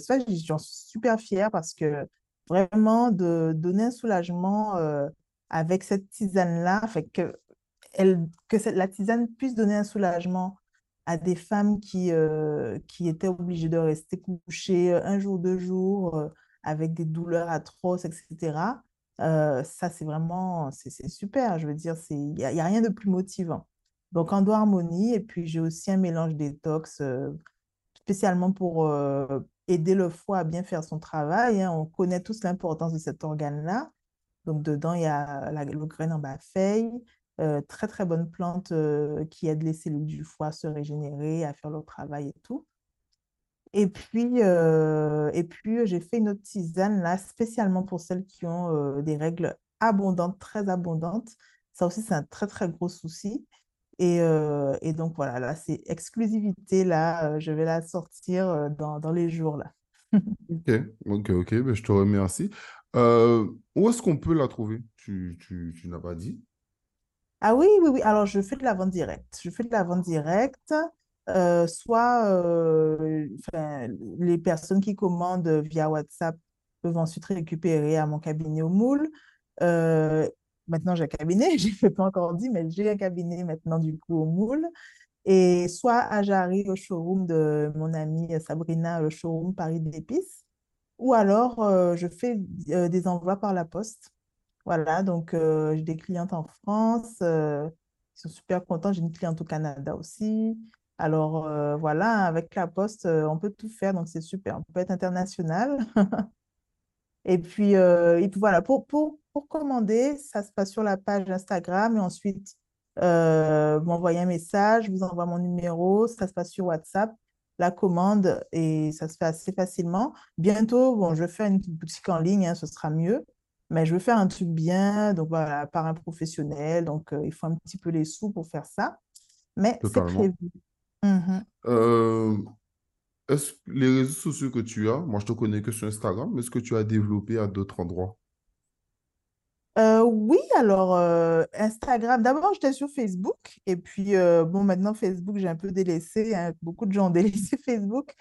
Speaker 4: j'en suis super fière parce que vraiment de donner un soulagement euh, avec cette tisane-là, que, la tisane puisse donner un soulagement à des femmes qui, euh, qui étaient obligées de rester couchées un jour, deux jours, avec des douleurs atroces, etc. Ça, c'est vraiment, c'est super. Je veux dire, il n'y a rien de plus motivant. Donc, Endo Harmonie, et puis j'ai aussi un mélange détox euh, spécialement pour euh, aider le foie à bien faire son travail. hein. On connaît tous l'importance de cet organe-là. Donc, dedans, il y a le graine en bas-feuille, euh, très très bonne plante qui aide les cellules du foie à se régénérer, à faire leur travail et tout. Et puis, puis j'ai fait une autre tisane là, spécialement pour celles qui ont des règles abondantes, très abondantes. Ça aussi, c'est un très très gros souci. Et, euh, et donc voilà, là, c'est exclusivité, là, euh, je vais la sortir euh, dans, dans les jours là.
Speaker 1: Ok, ok, ok, ben, je te remercie. Où est-ce qu'on peut la trouver? Tu, tu, tu n'as pas dit?
Speaker 4: Ah oui, oui, oui. Alors, je fais de la vente directe. Je fais de la vente directe. soit les personnes qui commandent via WhatsApp peuvent ensuite récupérer à mon cabinet au Moule. Euh, maintenant, j'ai un cabinet, je ne l'ai pas encore dit, mais j'ai un cabinet maintenant du coup au Moule. Et soit à Jarry, au showroom de mon amie Sabrina, le showroom Paris d'épices. Ou alors, euh, je fais euh, des envois par la poste. Voilà, donc euh, j'ai des clientes en France, ils sont super contents. J'ai une cliente au Canada aussi. Alors voilà, avec la poste, on peut tout faire, donc c'est super. On peut être international. Et puis, et puis voilà, pour, pour, pour commander, ça se passe sur la page Instagram et ensuite, euh, vous m'envoyez un message, je vous envoie mon numéro, ça se passe sur WhatsApp, la commande et ça se fait assez facilement. Bientôt, bon, je vais faire une petite boutique en ligne, hein, ce sera mieux, mais je veux faire un truc bien, donc voilà, par un professionnel, donc euh, il faut un petit peu les sous pour faire ça, mais c'est prévu. Mhm.
Speaker 1: Euh, est-ce que les réseaux sociaux que tu as, moi je te connais que sur Instagram, mais est-ce que tu as développé à d'autres endroits?
Speaker 4: Euh, oui, alors euh, Instagram, d'abord j'étais sur Facebook et puis euh, bon maintenant Facebook j'ai un peu délaissé, hein, beaucoup de gens ont délaissé Facebook,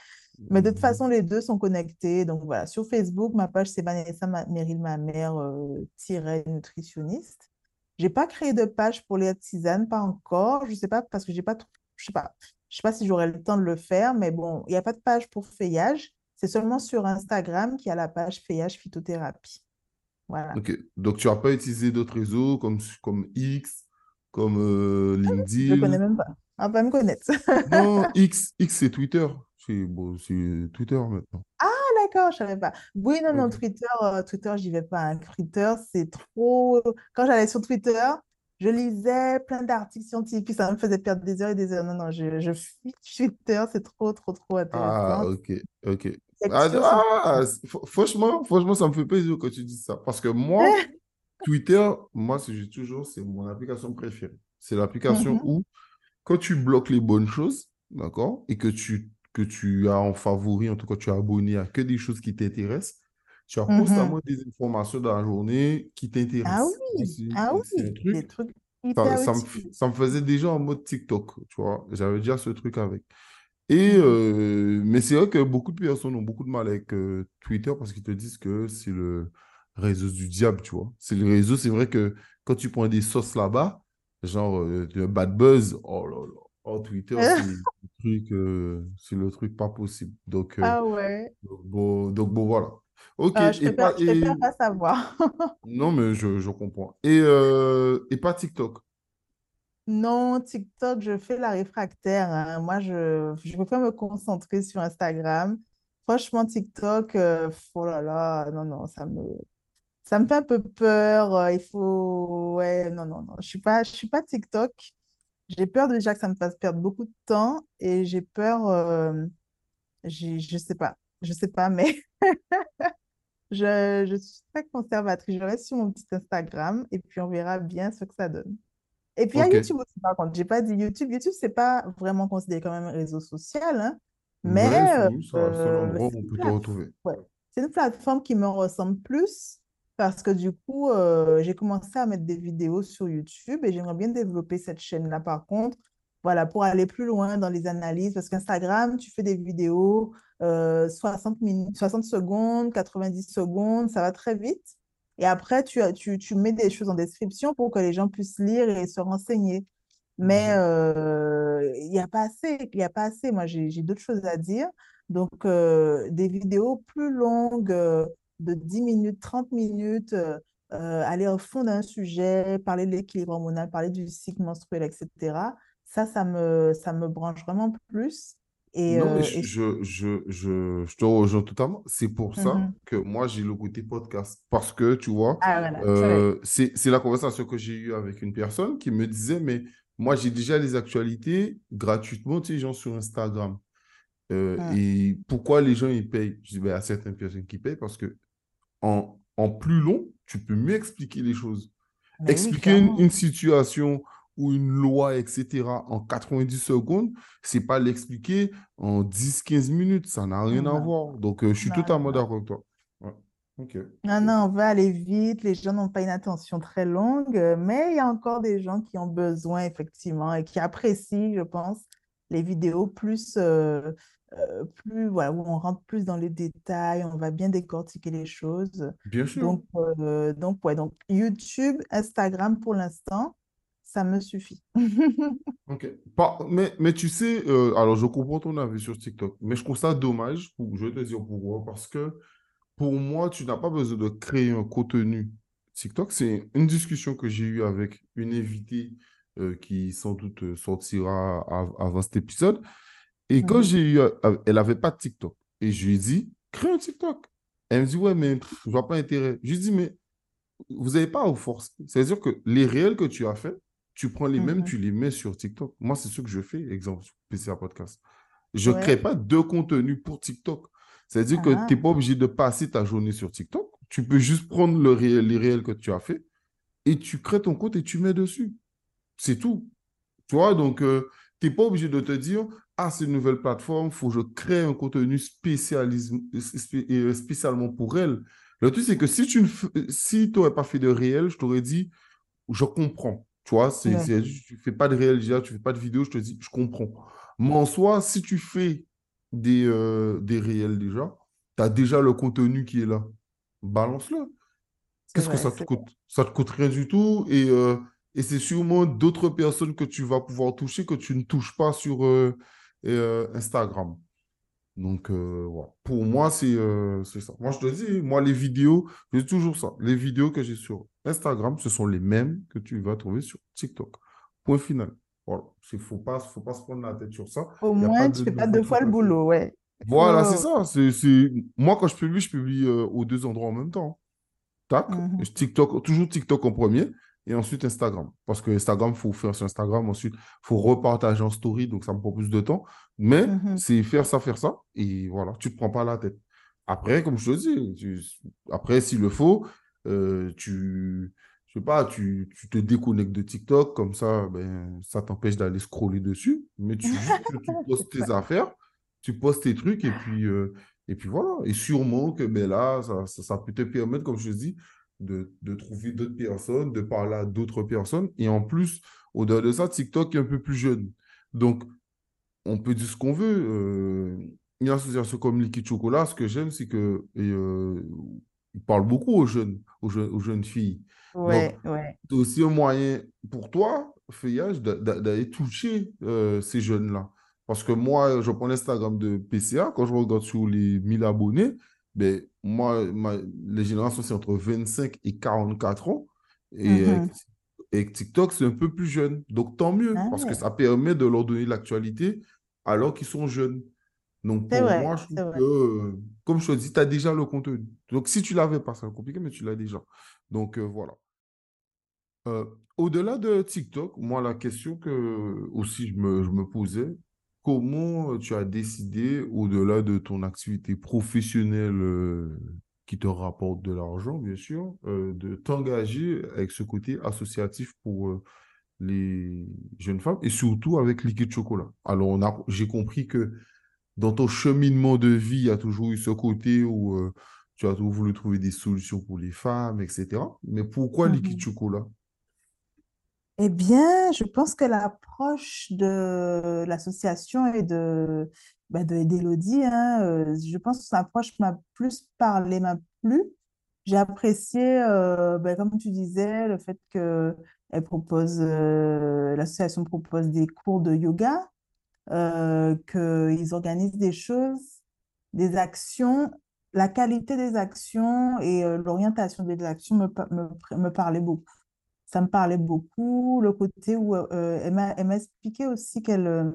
Speaker 4: mais de toute
Speaker 1: Mhm.
Speaker 4: façon les deux sont connectés, donc voilà, sur Facebook ma page c'est Vanessa Meryl ma mère tiret nutritionniste. J'ai pas créé de page pour les tisanes, pas encore, je sais pas parce que j'ai pas, trop- je sais pas, je sais pas si j'aurai le temps de le faire, mais bon, il n'y a pas de page pour feuillage, c'est seulement sur Instagram qu'il y a la page feuillage phytothérapie. Voilà.
Speaker 1: Donc tu n'as pas utilisé d'autres réseaux comme, comme X, comme euh,
Speaker 4: Je connais
Speaker 1: LinkedIn.
Speaker 4: même pas. On va pas me connaître.
Speaker 1: Non, X, X c'est Twitter. C'est bon, Twitter maintenant.
Speaker 4: Ah, d'accord, je savais pas. Oui, non, non. Twitter, euh, Twitter, j'y vais pas. hein. Twitter, c'est trop. Quand j'allais sur Twitter, je lisais plein d'articles scientifiques, ça me faisait perdre des heures et des heures. Non, non, je, je fuis Twitter, c'est trop, trop, trop
Speaker 1: Ah,
Speaker 4: intéressant.
Speaker 1: ok, ok. Ah, ah, fr- franchement, franchement, ça me fait plaisir que tu dises ça. Parce que moi, Twitter, moi, c'est j'ai toujours, c'est mon application préférée. C'est l'application
Speaker 4: Mhm,
Speaker 1: où, quand tu bloques les bonnes choses, d'accord, et que tu, que tu as en favori, en tout cas, tu es abonné à que des choses qui t'intéressent, tu as
Speaker 4: mhm.
Speaker 1: constamment des informations dans la journée qui
Speaker 4: Ah
Speaker 1: t'intéressent. Moi,
Speaker 4: oui, ah
Speaker 1: un
Speaker 4: oui, des
Speaker 1: truc,
Speaker 4: trucs
Speaker 1: ça, me, ça me faisait déjà en mode TikTok, tu vois. J'avais déjà ce truc avec. Et,
Speaker 4: Mhm,
Speaker 1: euh, mais c'est vrai que beaucoup de personnes ont beaucoup de mal avec euh, Twitter parce qu'ils te disent que c'est le réseau du diable, tu vois. C'est le réseau, c'est vrai que quand tu prends des sauces là-bas, genre euh, le bad buzz, oh là là, oh, Twitter, c'est le truc, euh, c'est le truc pas possible. Donc, euh,
Speaker 4: Ah ouais,
Speaker 1: donc, bon, donc bon, voilà. Ok,
Speaker 4: Euh, je préfère,
Speaker 1: pas, et,
Speaker 4: pas savoir.
Speaker 1: non, mais je, je comprends. Et, euh, et pas TikTok.
Speaker 4: Non, TikTok, je fais la réfractaire. hein. Moi, je, je préfère me concentrer sur Instagram. Franchement, TikTok, euh, oh là là, non, non, ça me, ça me fait un peu peur. euh, Il faut, ouais, non, non, non, je suis pas, suis pas TikTok. J'ai peur déjà que ça me fasse perdre beaucoup de temps et j'ai peur, euh, je sais pas. je sais pas, mais je, je suis très conservatrice. Je reste sur mon petit Instagram et puis on verra bien ce que ça donne. Et puis il y a
Speaker 1: Ok.
Speaker 4: YouTube aussi, par contre. J'ai pas dit YouTube. YouTube, c'est pas vraiment considéré comme un réseau social, hein, mais
Speaker 1: Ouais, c'est
Speaker 4: euh, euh,
Speaker 1: où on
Speaker 4: une
Speaker 1: peut te retrouver.
Speaker 4: ouais. C'est une plateforme qui me ressemble plus parce que du coup, euh, j'ai commencé à mettre des vidéos sur YouTube et j'aimerais bien développer cette chaîne-là par contre. Voilà, pour aller plus loin dans les analyses, parce qu'Instagram, tu fais des vidéos, euh, 60 minutes, 60 secondes, 90 secondes, ça va très vite. Et après, tu, as- tu, tu mets des choses en description pour que les gens puissent lire et se renseigner. Mais
Speaker 1: Mhm.
Speaker 4: euh, il n'y a pas assez, il a pas assez. Moi, j'ai d'autres choses à dire. Donc, euh, des vidéos plus longues, euh, de 10 minutes, 30 minutes, euh, euh, aller au fond d'un sujet, parler de l'équilibre hormonal, parler du cycle menstruel, etc. Ça, ça me, ça me branche vraiment plus. Et,
Speaker 1: Non, mais
Speaker 4: euh,
Speaker 1: je,
Speaker 4: et
Speaker 1: je, je, je, je te rejoins totalement. C'est pour ça
Speaker 4: Mhm.
Speaker 1: que moi, j'ai le côté podcast. Parce que, tu vois,
Speaker 4: Ah, voilà,
Speaker 1: euh, c'est, la conversation que j'ai eue avec une personne qui me disait, mais moi, j'ai déjà les actualités gratuitement, tu sais, genre sur Instagram. Euh,
Speaker 4: Mm.
Speaker 1: et pourquoi les gens, ils payent? Je dis, ben, il y a certaines personnes qui payent parce que en, en plus long, tu peux mieux expliquer les choses.
Speaker 4: Mais oui,
Speaker 1: Expliquer une situation ou une loi, etc., en 90 secondes, c'est pas l'expliquer en 10-15 minutes. Ça n'a rien à voir. Donc, euh, je suis
Speaker 4: non,
Speaker 1: totalement d'accord avec toi. Ouais. Ok.
Speaker 4: Non, non, on veut aller vite, les gens n'ont pas une attention très longue, euh, mais il y a encore des gens qui ont besoin, effectivement, et qui apprécient, je pense, les vidéos plus, euh, euh, plus, voilà, où on rentre plus dans les détails, on va bien décortiquer les choses.
Speaker 1: Bien sûr.
Speaker 4: Donc, euh, donc, ouais, donc YouTube, Instagram pour l'instant, ça me suffit.
Speaker 1: Par- mais, mais tu sais, euh, alors je comprends ton avis sur TikTok, mais je trouve ça dommage, pour, je vais te dire pourquoi, parce que pour moi, tu n'as pas besoin de créer un contenu TikTok. C'est une discussion que j'ai eue avec une invitée euh, qui sans doute euh, sortira av- avant cet épisode. Et quand j'ai eu, elle n'avait pas de TikTok. Et je lui ai dit, crée un TikTok. Elle me dit, ouais, mais je vois pas intérêt. Je lui ai dit, mais vous n'avez pas à vous forcer. C'est-à-dire que les réels que tu as fait, tu prends les mêmes,
Speaker 4: Mhm.
Speaker 1: tu les mets sur TikTok. Moi, c'est ce que je fais, exemple, sur PCA Podcast. Je ne
Speaker 4: Ouais.
Speaker 1: crée pas deux contenus pour TikTok. C'est-à-dire que
Speaker 4: Ah.
Speaker 1: tu n'es pas obligé de passer ta journée sur TikTok. Tu peux juste prendre le réel- les réels que tu as fait et tu crées ton compte et tu mets dessus. C'est tout. Tu vois, donc, tu n'es pas obligé de te dire, ah, c'est une nouvelle plateforme, il faut que je crée un contenu euh, spécialement pour elle. Le truc, c'est que si tu ne f- si n'aurais pas fait de réel, je t'aurais dit, je comprends. Tu vois, c'est,
Speaker 4: Ouais.
Speaker 1: c'est- tu fais pas de réel déjà, tu fais pas de vidéo, je te dis, je comprends. Mais en soi, si tu fais des, euh, des réels déjà, tu as déjà le contenu qui est là. Balance-le. Qu'est-ce que
Speaker 4: vrai,
Speaker 1: ça te coûte? Ça te coûte rien du tout et, euh, et c'est sûrement d'autres personnes que tu vas pouvoir toucher que tu ne touches pas sur euh, Instagram. Donc, euh, voilà. Pour moi, c'est euh, c'est ça. Moi, je te dis, moi, les vidéos, dis toujours ça. Les vidéos que j'ai sur Instagram, ce sont les mêmes que tu vas trouver sur TikTok. Point final. Voilà. Il ne faut pas, faut pas se prendre la tête sur ça.
Speaker 4: Au
Speaker 1: a
Speaker 4: moins, tu fais pas deux fois le boulot, ouais. Il
Speaker 1: Voilà, c'est ça. Moi, quand je publie, je publie euh, aux deux endroits en même temps. Tac,
Speaker 4: Mhm.
Speaker 1: TikTok, toujours TikTok en premier et ensuite Instagram. Parce que Instagram, il faut faire sur Instagram, ensuite, il faut repartager en story, donc ça me prend plus de temps. Mais
Speaker 4: Mhm.
Speaker 1: c'est faire ça, faire ça, et voilà, tu ne te prends pas la tête. Après, comme je te dis, tu- après, s'il le faut, euh, tu, je sais pas, tu, tu te déconnectes de TikTok, comme ça, ben, ça t'empêche d'aller scroller dessus, mais tu, tu postes tes affaires, tu postes tes trucs, et puis, euh, et puis voilà. Et sûrement que ben là, ça, ça, ça peut te permettre, comme je te dis, de, de trouver d'autres personnes, de parler à d'autres personnes. Et en plus, au-delà de ça, TikTok est un peu plus jeune. Donc, on peut dire ce qu'on veut. euh, une association comme Liquid Chocolat, ce que j'aime, c'est que euh, il parle beaucoup aux jeunes, aux jeunes, aux jeunes filles. Donc,
Speaker 4: Ouais, ouais.
Speaker 1: c'est aussi un moyen pour toi, Feuillage, d'a- d'a- d'aller toucher euh, ces jeunes-là. Parce que moi, je prends l'Instagram de PCA, quand je regarde sur les 1000 abonnés, ben, moi, ma- les générations, c'est entre 25 et 44 ans. Et avec,
Speaker 4: Mhm.
Speaker 1: avec TikTok, c'est un peu plus jeune. Donc, tant mieux,
Speaker 4: Ah
Speaker 1: parce que ça permet de leur donner l'actualité alors qu'ils sont jeunes. Donc, pour
Speaker 4: vrai,
Speaker 1: moi, je trouve que, euh, comme je te dis, tu as déjà le contenu. Donc, si tu l'avais pas, c'est compliqué, mais tu l'as déjà. Donc, euh, voilà. Euh, au-delà de TikTok, moi, la question que aussi je me, je me posais, comment tu as décidé, au-delà de ton activité professionnelle qui te rapporte de l'argent, bien sûr, de t'engager avec ce côté associatif pour les jeunes femmes et surtout avec Liquid Chocolat? Alors, j'ai compris que dans ton cheminement de vie, il y a toujours eu ce côté où euh, tu as toujours voulu trouver des solutions pour les femmes, etc. Mais pourquoi Liquid mhm. Chocolat?
Speaker 4: Eh bien, je pense que l'approche de l'association et de, bah d'Élodie, hein, euh, je pense que son approche m'a plus parlé, m'a plu. J'ai apprécié, euh, bah, comme tu disais, le fait que elle propose, l'association propose des cours de yoga, euh, qu'ils organisent des choses, des actions. La qualité des actions et euh, l'orientation des actions me, me, me parlait beaucoup. Ça me parlait beaucoup. Le côté où euh, elle m'a expliqué aussi qu'elle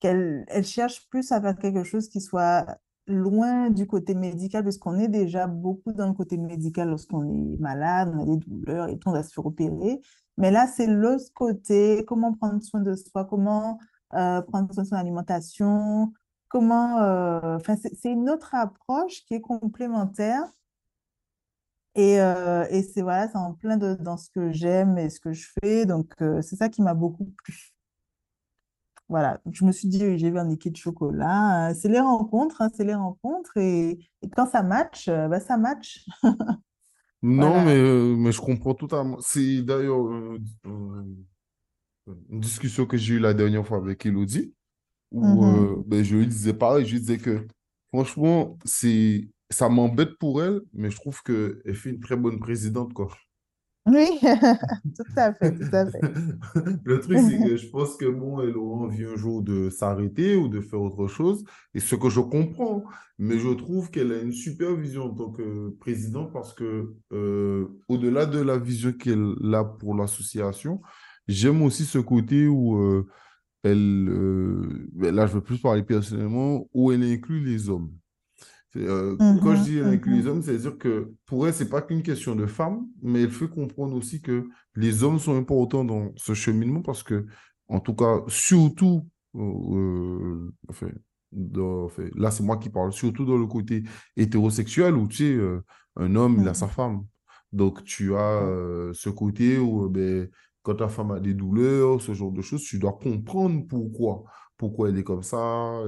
Speaker 4: elle cherche plus à faire quelque chose qui soit loin du côté médical, parce qu'on est déjà beaucoup dans le côté médical lorsqu'on est malade, on a des douleurs et tout, on va se faire opérer. Mais là, c'est l'autre côté, comment prendre soin de soi, comment euh, prendre soin de son alimentation, comment... Euh, enfin, c'est une autre approche qui est complémentaire. Et, euh, et c'est voilà, en plein de, dans ce que j'aime et ce que je fais. Donc, c'est ça qui m'a beaucoup plu. Voilà, je me suis dit, j'ai vu un équipe de chocolat. c'est les rencontres, hein, c'est les rencontres. Et, quand ça match, bah, ça match.
Speaker 1: non, mais, mais je comprends totalement. C'est d'ailleurs une discussion que j'ai eue la dernière fois avec Elodie, où mm-hmm. euh, ben, je lui disais pareil, je lui disais que franchement, c'est, ça m'embête pour elle, mais je trouve qu'elle fait une très bonne présidente, quoi.
Speaker 4: Oui, tout à fait, tout à fait.
Speaker 1: Le truc, c'est que je pense que bon, elle aura envie un jour de s'arrêter ou de faire autre chose, et ce que je comprends, mais je trouve qu'elle a une super vision en tant que présidente parce que euh, au-delà de la vision qu'elle a pour l'association, J'aime aussi ce côté où euh, elle, euh, ben là je veux plus parler personnellement, où elle inclut les hommes. Euh, quand je mm-hmm, dis inclut les mm-hmm. hommes, c'est-à-dire que pour elle, c'est pas qu'une question de femmes, mais elle fait comprendre aussi que les hommes sont importants dans ce cheminement parce que, en tout cas, surtout, enfin, là c'est moi qui parle, surtout dans le côté hétérosexuel où tu sais, un homme, il a sa mm-hmm. femme. Donc tu as ce côté où ben, quand ta femme a des douleurs, ce genre de choses, tu dois comprendre pourquoi. Pourquoi elle est comme ça.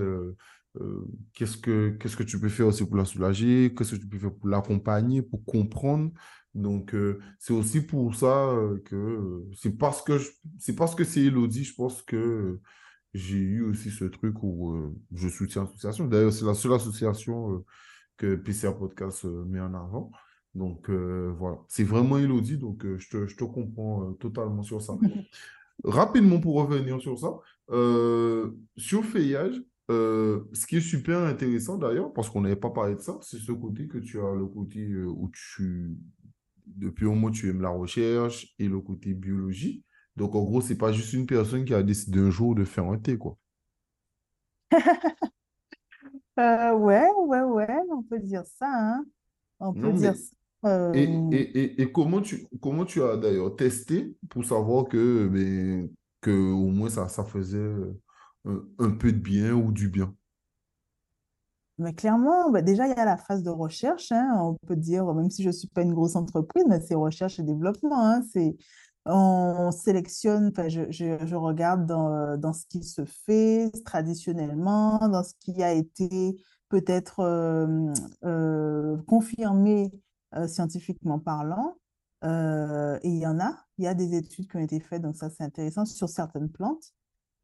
Speaker 1: Euh, euh, qu'est-ce que qu'est-ce que tu peux faire aussi pour la soulager, qu'est-ce que tu peux faire pour l'accompagner, pour comprendre? Donc, euh, c'est aussi pour ça que c'est parce que c'est parce que c'est Elodie, je pense que j'ai eu aussi ce truc où je soutiens l'association. D'ailleurs, c'est la seule association que PCA Podcast met en avant. Donc euh, voilà, c'est vraiment Elodie, donc euh, je, te, je, te, comprends euh, totalement sur ça. Rapidement pour revenir sur ça, sur feuillage, ce qui est super intéressant d'ailleurs, parce qu'on n'avait pas parlé de ça, c'est ce côté que tu as, le côté où tu, depuis au moins tu aimes la recherche et le côté biologie. Donc en gros, c'est pas juste une personne qui a décidé un jour de faire un thé, quoi.
Speaker 4: ouais, ouais, ouais, on peut dire ça, hein. On peut dire ça.
Speaker 1: Et, euh, et, et, comment tu, comment tu as d'ailleurs testé pour savoir que, ben, que au moins ça, ça faisait euh, un, peu de bien ou du bien?
Speaker 4: Mais clairement, bah, déjà, il y a la phase de recherche. Hein, on peut dire, même si je ne suis pas une grosse entreprise, mais c'est recherche et développement. Hein, c'est, on sélectionne, je, je, regarde dans, ce qui se fait traditionnellement, dans ce qui a été peut-être euh, confirmé euh, scientifiquement parlant. Euh, et il y en a, il y a des études qui ont été faites, donc ça c'est intéressant, sur certaines plantes.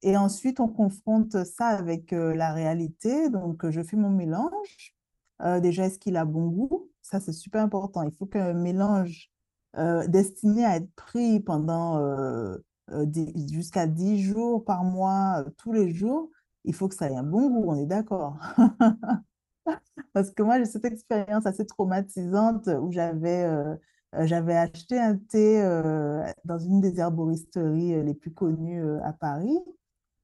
Speaker 4: Et ensuite, on confronte ça avec euh, la réalité. Donc, je fais mon mélange. déjà, est-ce qu'il a bon goût? Ça, c'est super important. Il faut qu'un mélange destiné à être pris pendant jusqu'à 10 jours par mois, tous les jours, il faut que ça ait un bon goût, on est d'accord? Parce que moi, j'ai cette expérience assez traumatisante où j'avais euh, euh, acheté un thé euh, dans une des herboristeries les plus connues à Paris.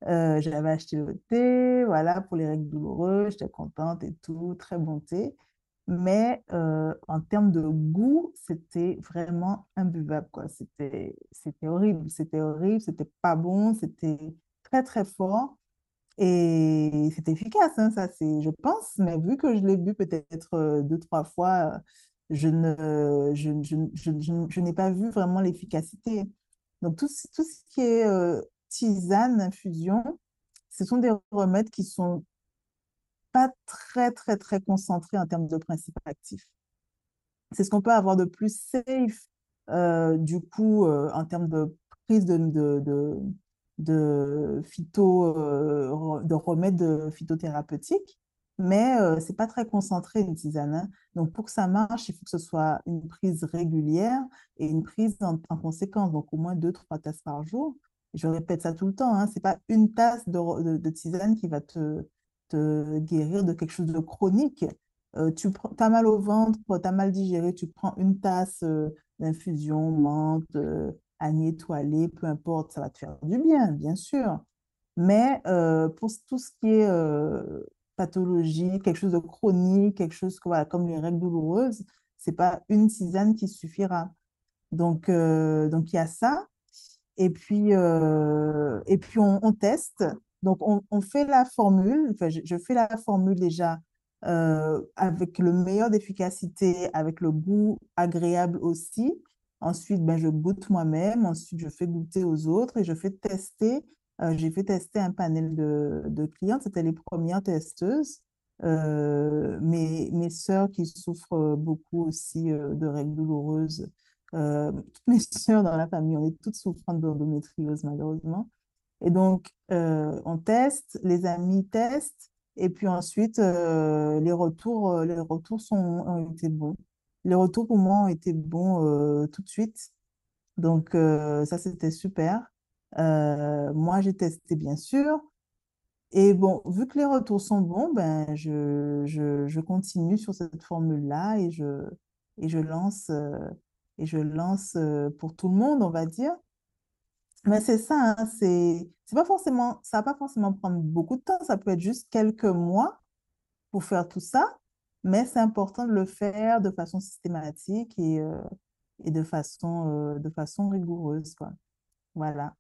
Speaker 4: J'avais acheté le thé, voilà, pour les règles douloureuses, j'étais contente et tout, très bon thé. Mais en termes de goût, c'était vraiment imbuvable, quoi. C'était horrible, c'était horrible, c'était pas bon, c'était très, très fort. Et c'est efficace, hein, ça, c'est, je pense, mais vu que je l'ai bu peut-être euh, deux, trois fois, je ne, je, je, je, je n'ai pas vu vraiment l'efficacité. Donc, tout, tout, ce qui est euh, tisane, infusion, ce sont des remèdes qui sont pas très, très, très concentrés en termes de principes actifs. C'est ce qu'on peut avoir de plus safe, euh, du coup, en termes de prise de, de de, phyto, euh, de remèdes phytothérapeutiques, mais euh, c'est pas très concentré une tisane. Hein. Donc pour que ça marche, il faut que ce soit une prise régulière et une prise en, conséquence, donc au moins deux, trois tasses par jour. Je répète ça tout le temps, hein, c'est pas une tasse de, de, tisane qui va te, guérir de quelque chose de chronique. Euh, tu as mal au ventre, tu as mal digéré, tu prends une tasse d'infusion, menthe, à étoilé, peu importe, ça va te faire du bien, bien sûr. Mais euh, pour tout ce qui est euh, pathologie, quelque chose de chronique, quelque chose comme les règles douloureuses, c'est pas une tisane qui suffira. Donc, euh, donc il y a ça. Et puis, et puis on, teste. Donc, on, fait la formule. Enfin, je, fais la formule déjà avec le meilleur d'efficacité, avec le goût agréable aussi. Ensuite, ben, je goûte moi-même. Ensuite, je fais goûter aux autres et je fais tester. Euh, j'ai fait tester un panel de, de clientes. C'était les premières testeuses. Euh, mes, mes sœurs qui souffrent beaucoup aussi euh, de règles douloureuses. Toutes mes sœurs dans la famille, on est toutes souffrantes d'endométriose malheureusement. Et donc, on teste, les amis testent, et puis ensuite, les retours, les retours ont été bons. Les retours pour moi ont été bons euh, tout de suite. Donc, euh, ça, c'était super. Euh, moi, j'ai testé, bien sûr. Et bon, vu que les retours sont bons, ben, je, je, je continue sur cette formule-là et je, et je lance, et je lance pour tout le monde, on va dire. Mais c'est ça, hein, c'est, pas forcément, ça va pas forcément prendre beaucoup de temps, ça peut être juste quelques mois pour faire tout ça mais c'est important de le faire de façon systématique et, euh, et de, façon, euh, de façon rigoureuse. Quoi. Voilà.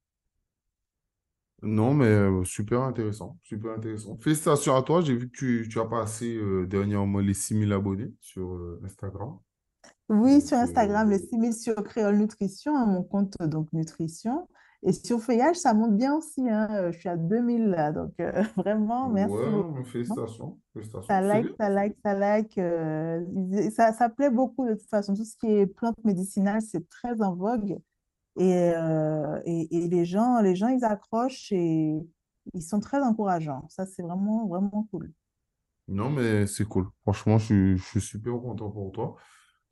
Speaker 1: Non, mais euh, super intéressant, super intéressant. Félicitations à toi, j'ai vu que tu, tu as passé dernièrement les 6000 abonnés sur Instagram.
Speaker 4: Oui, sur Instagram, les 6000 sur Créole Nutrition, à mon compte donc Nutrition. Et sur Feuillage, ça monte bien aussi. Hein. Euh, je suis à 2000 là. Donc, euh, vraiment, merci
Speaker 1: ouais, félicitations. félicitations.
Speaker 4: Ça like, ça like, ça like. Euh, ça, ça, plaît beaucoup de toute façon. Tout ce qui est plantes médicinales, c'est très en vogue. Et, et, et, les, gens, les gens, ils accrochent et ils sont très encourageants. Ça, c'est vraiment, vraiment cool.
Speaker 1: Non, mais c'est cool. Franchement, je je suis super content pour toi.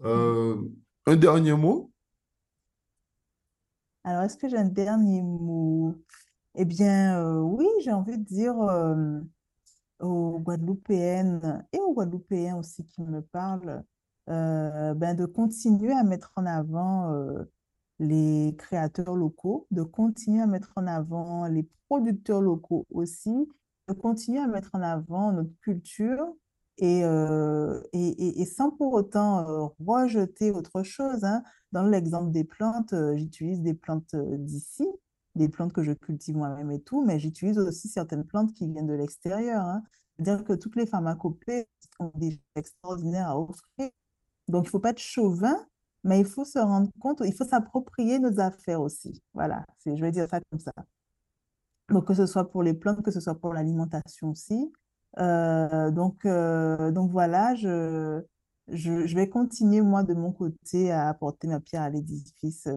Speaker 1: Mm. un dernier mot?
Speaker 4: Alors, est-ce que j'ai un dernier mot? Eh bien, euh, oui, j'ai envie de dire euh, aux Guadeloupéennes et aux Guadeloupéens aussi qui me parlent, euh, ben, de continuer à mettre en avant les créateurs locaux, de continuer à mettre en avant les producteurs locaux aussi, de continuer à mettre en avant notre culture et, euh, et, sans pour autant euh, rejeter autre chose. Hein. Dans l'exemple des plantes, euh, j'utilise des plantes d'ici, des plantes que je cultive moi-même et tout, mais j'utilise aussi certaines plantes qui viennent de l'extérieur. Hein. C'est-à-dire que toutes les pharmacopées ont des extraordinaires à offrir. Donc, il ne faut pas être chauvin, mais il faut se rendre compte, il faut s'approprier nos affaires aussi. Voilà, je vais dire ça comme ça. Donc, que ce soit pour les plantes, que ce soit pour l'alimentation aussi. Euh, donc, euh, donc voilà, je, je, vais continuer moi de mon côté à apporter ma pierre à l'édifice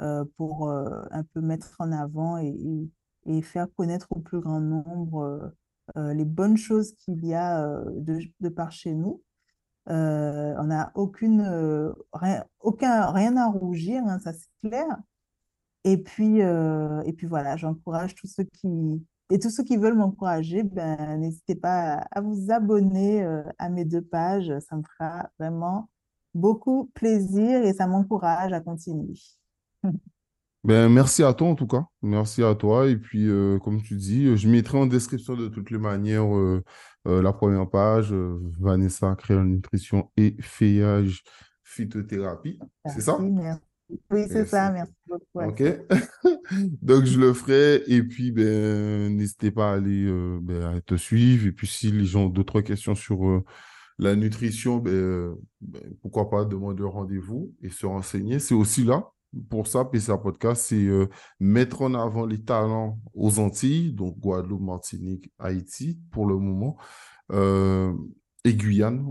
Speaker 4: euh, pour un peu mettre en avant et, et, faire connaître au plus grand nombre les bonnes choses qu'il y a de, de, par chez nous. on n'a aucune, rien, aucun, rien à rougir, hein, ça c'est clair. Et puis, et puis voilà, j'encourage tous ceux qui, et tous ceux qui veulent m'encourager, ben, n'hésitez pas à vous abonner euh, à mes deux pages. Ça me fera vraiment beaucoup plaisir et ça m'encourage à continuer.
Speaker 1: Ben, merci à toi en tout cas. Merci à toi. Et puis, euh, comme tu dis, je mettrai en description de toutes les manières euh, la première page, Vanessa, Créole Nutrition et Feuillage Phytothérapie. C'est ça?
Speaker 4: Merci. Oui, c'est ça, merci.
Speaker 1: OK? Donc, je le ferai. Et puis, ben, n'hésitez pas à aller euh, ben, te suivre. Et puis, si les gens ont d'autres questions sur euh, la nutrition, ben, ben, pourquoi pas demander un rendez-vous et se renseigner. C'est aussi là. Pour ça, PCA Podcast, c'est mettre en avant les talents aux Antilles, donc Guadeloupe, Martinique, Haïti, pour le moment et Guyane,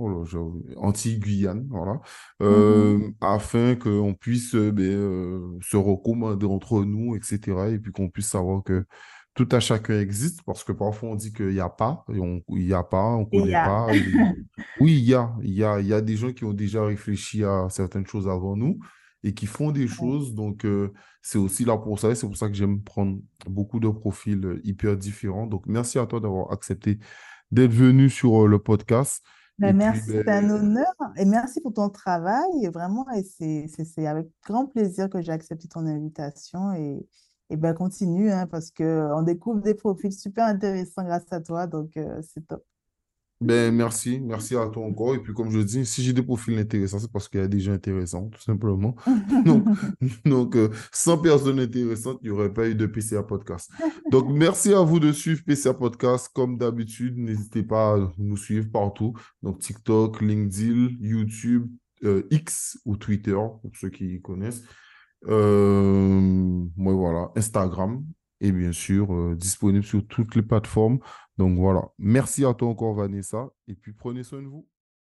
Speaker 1: anti-Guyane, voilà, euh, mmh afin qu'on puisse euh, ben, euh, se recommander entre nous, etc. Et puis qu'on puisse savoir que tout à chacun existe, parce que parfois on dit qu'il n'y a pas, il n'y a pas, on ne connaît pas. oui, il y a, il y a, il y a des gens qui ont déjà réfléchi à certaines choses avant nous et qui font des choses. Donc, c'est aussi là pour ça. Et c'est pour ça que j'aime prendre beaucoup de profils hyper différents. Donc, merci à toi d'avoir accepté d'être venu sur euh, le podcast.
Speaker 4: Ben, merci, c'est un ben, honneur et merci pour ton travail. Vraiment, et c'est avec grand plaisir que j'ai accepté ton invitation et, et ben, continue hein, parce qu'on découvre des profils super intéressants grâce à toi, donc euh, c'est top.
Speaker 1: Ben, merci, merci à toi encore. Et puis, comme je dis, si j'ai des profils intéressants, c'est parce qu'il y a des gens intéressants, tout simplement. donc, donc euh, sans personnes intéressantes, il n'y aurait pas eu de PCA Podcast. Donc, merci à vous de suivre PCA Podcast. Comme d'habitude, n'hésitez pas à nous suivre partout. Donc, TikTok, LinkedIn, YouTube, euh, X ou Twitter, pour ceux qui connaissent. Euh, moi, voilà, Instagram et bien sûr euh, disponible sur toutes les plateformes. Donc voilà, merci à toi encore Vanessa et puis prenez soin de vous.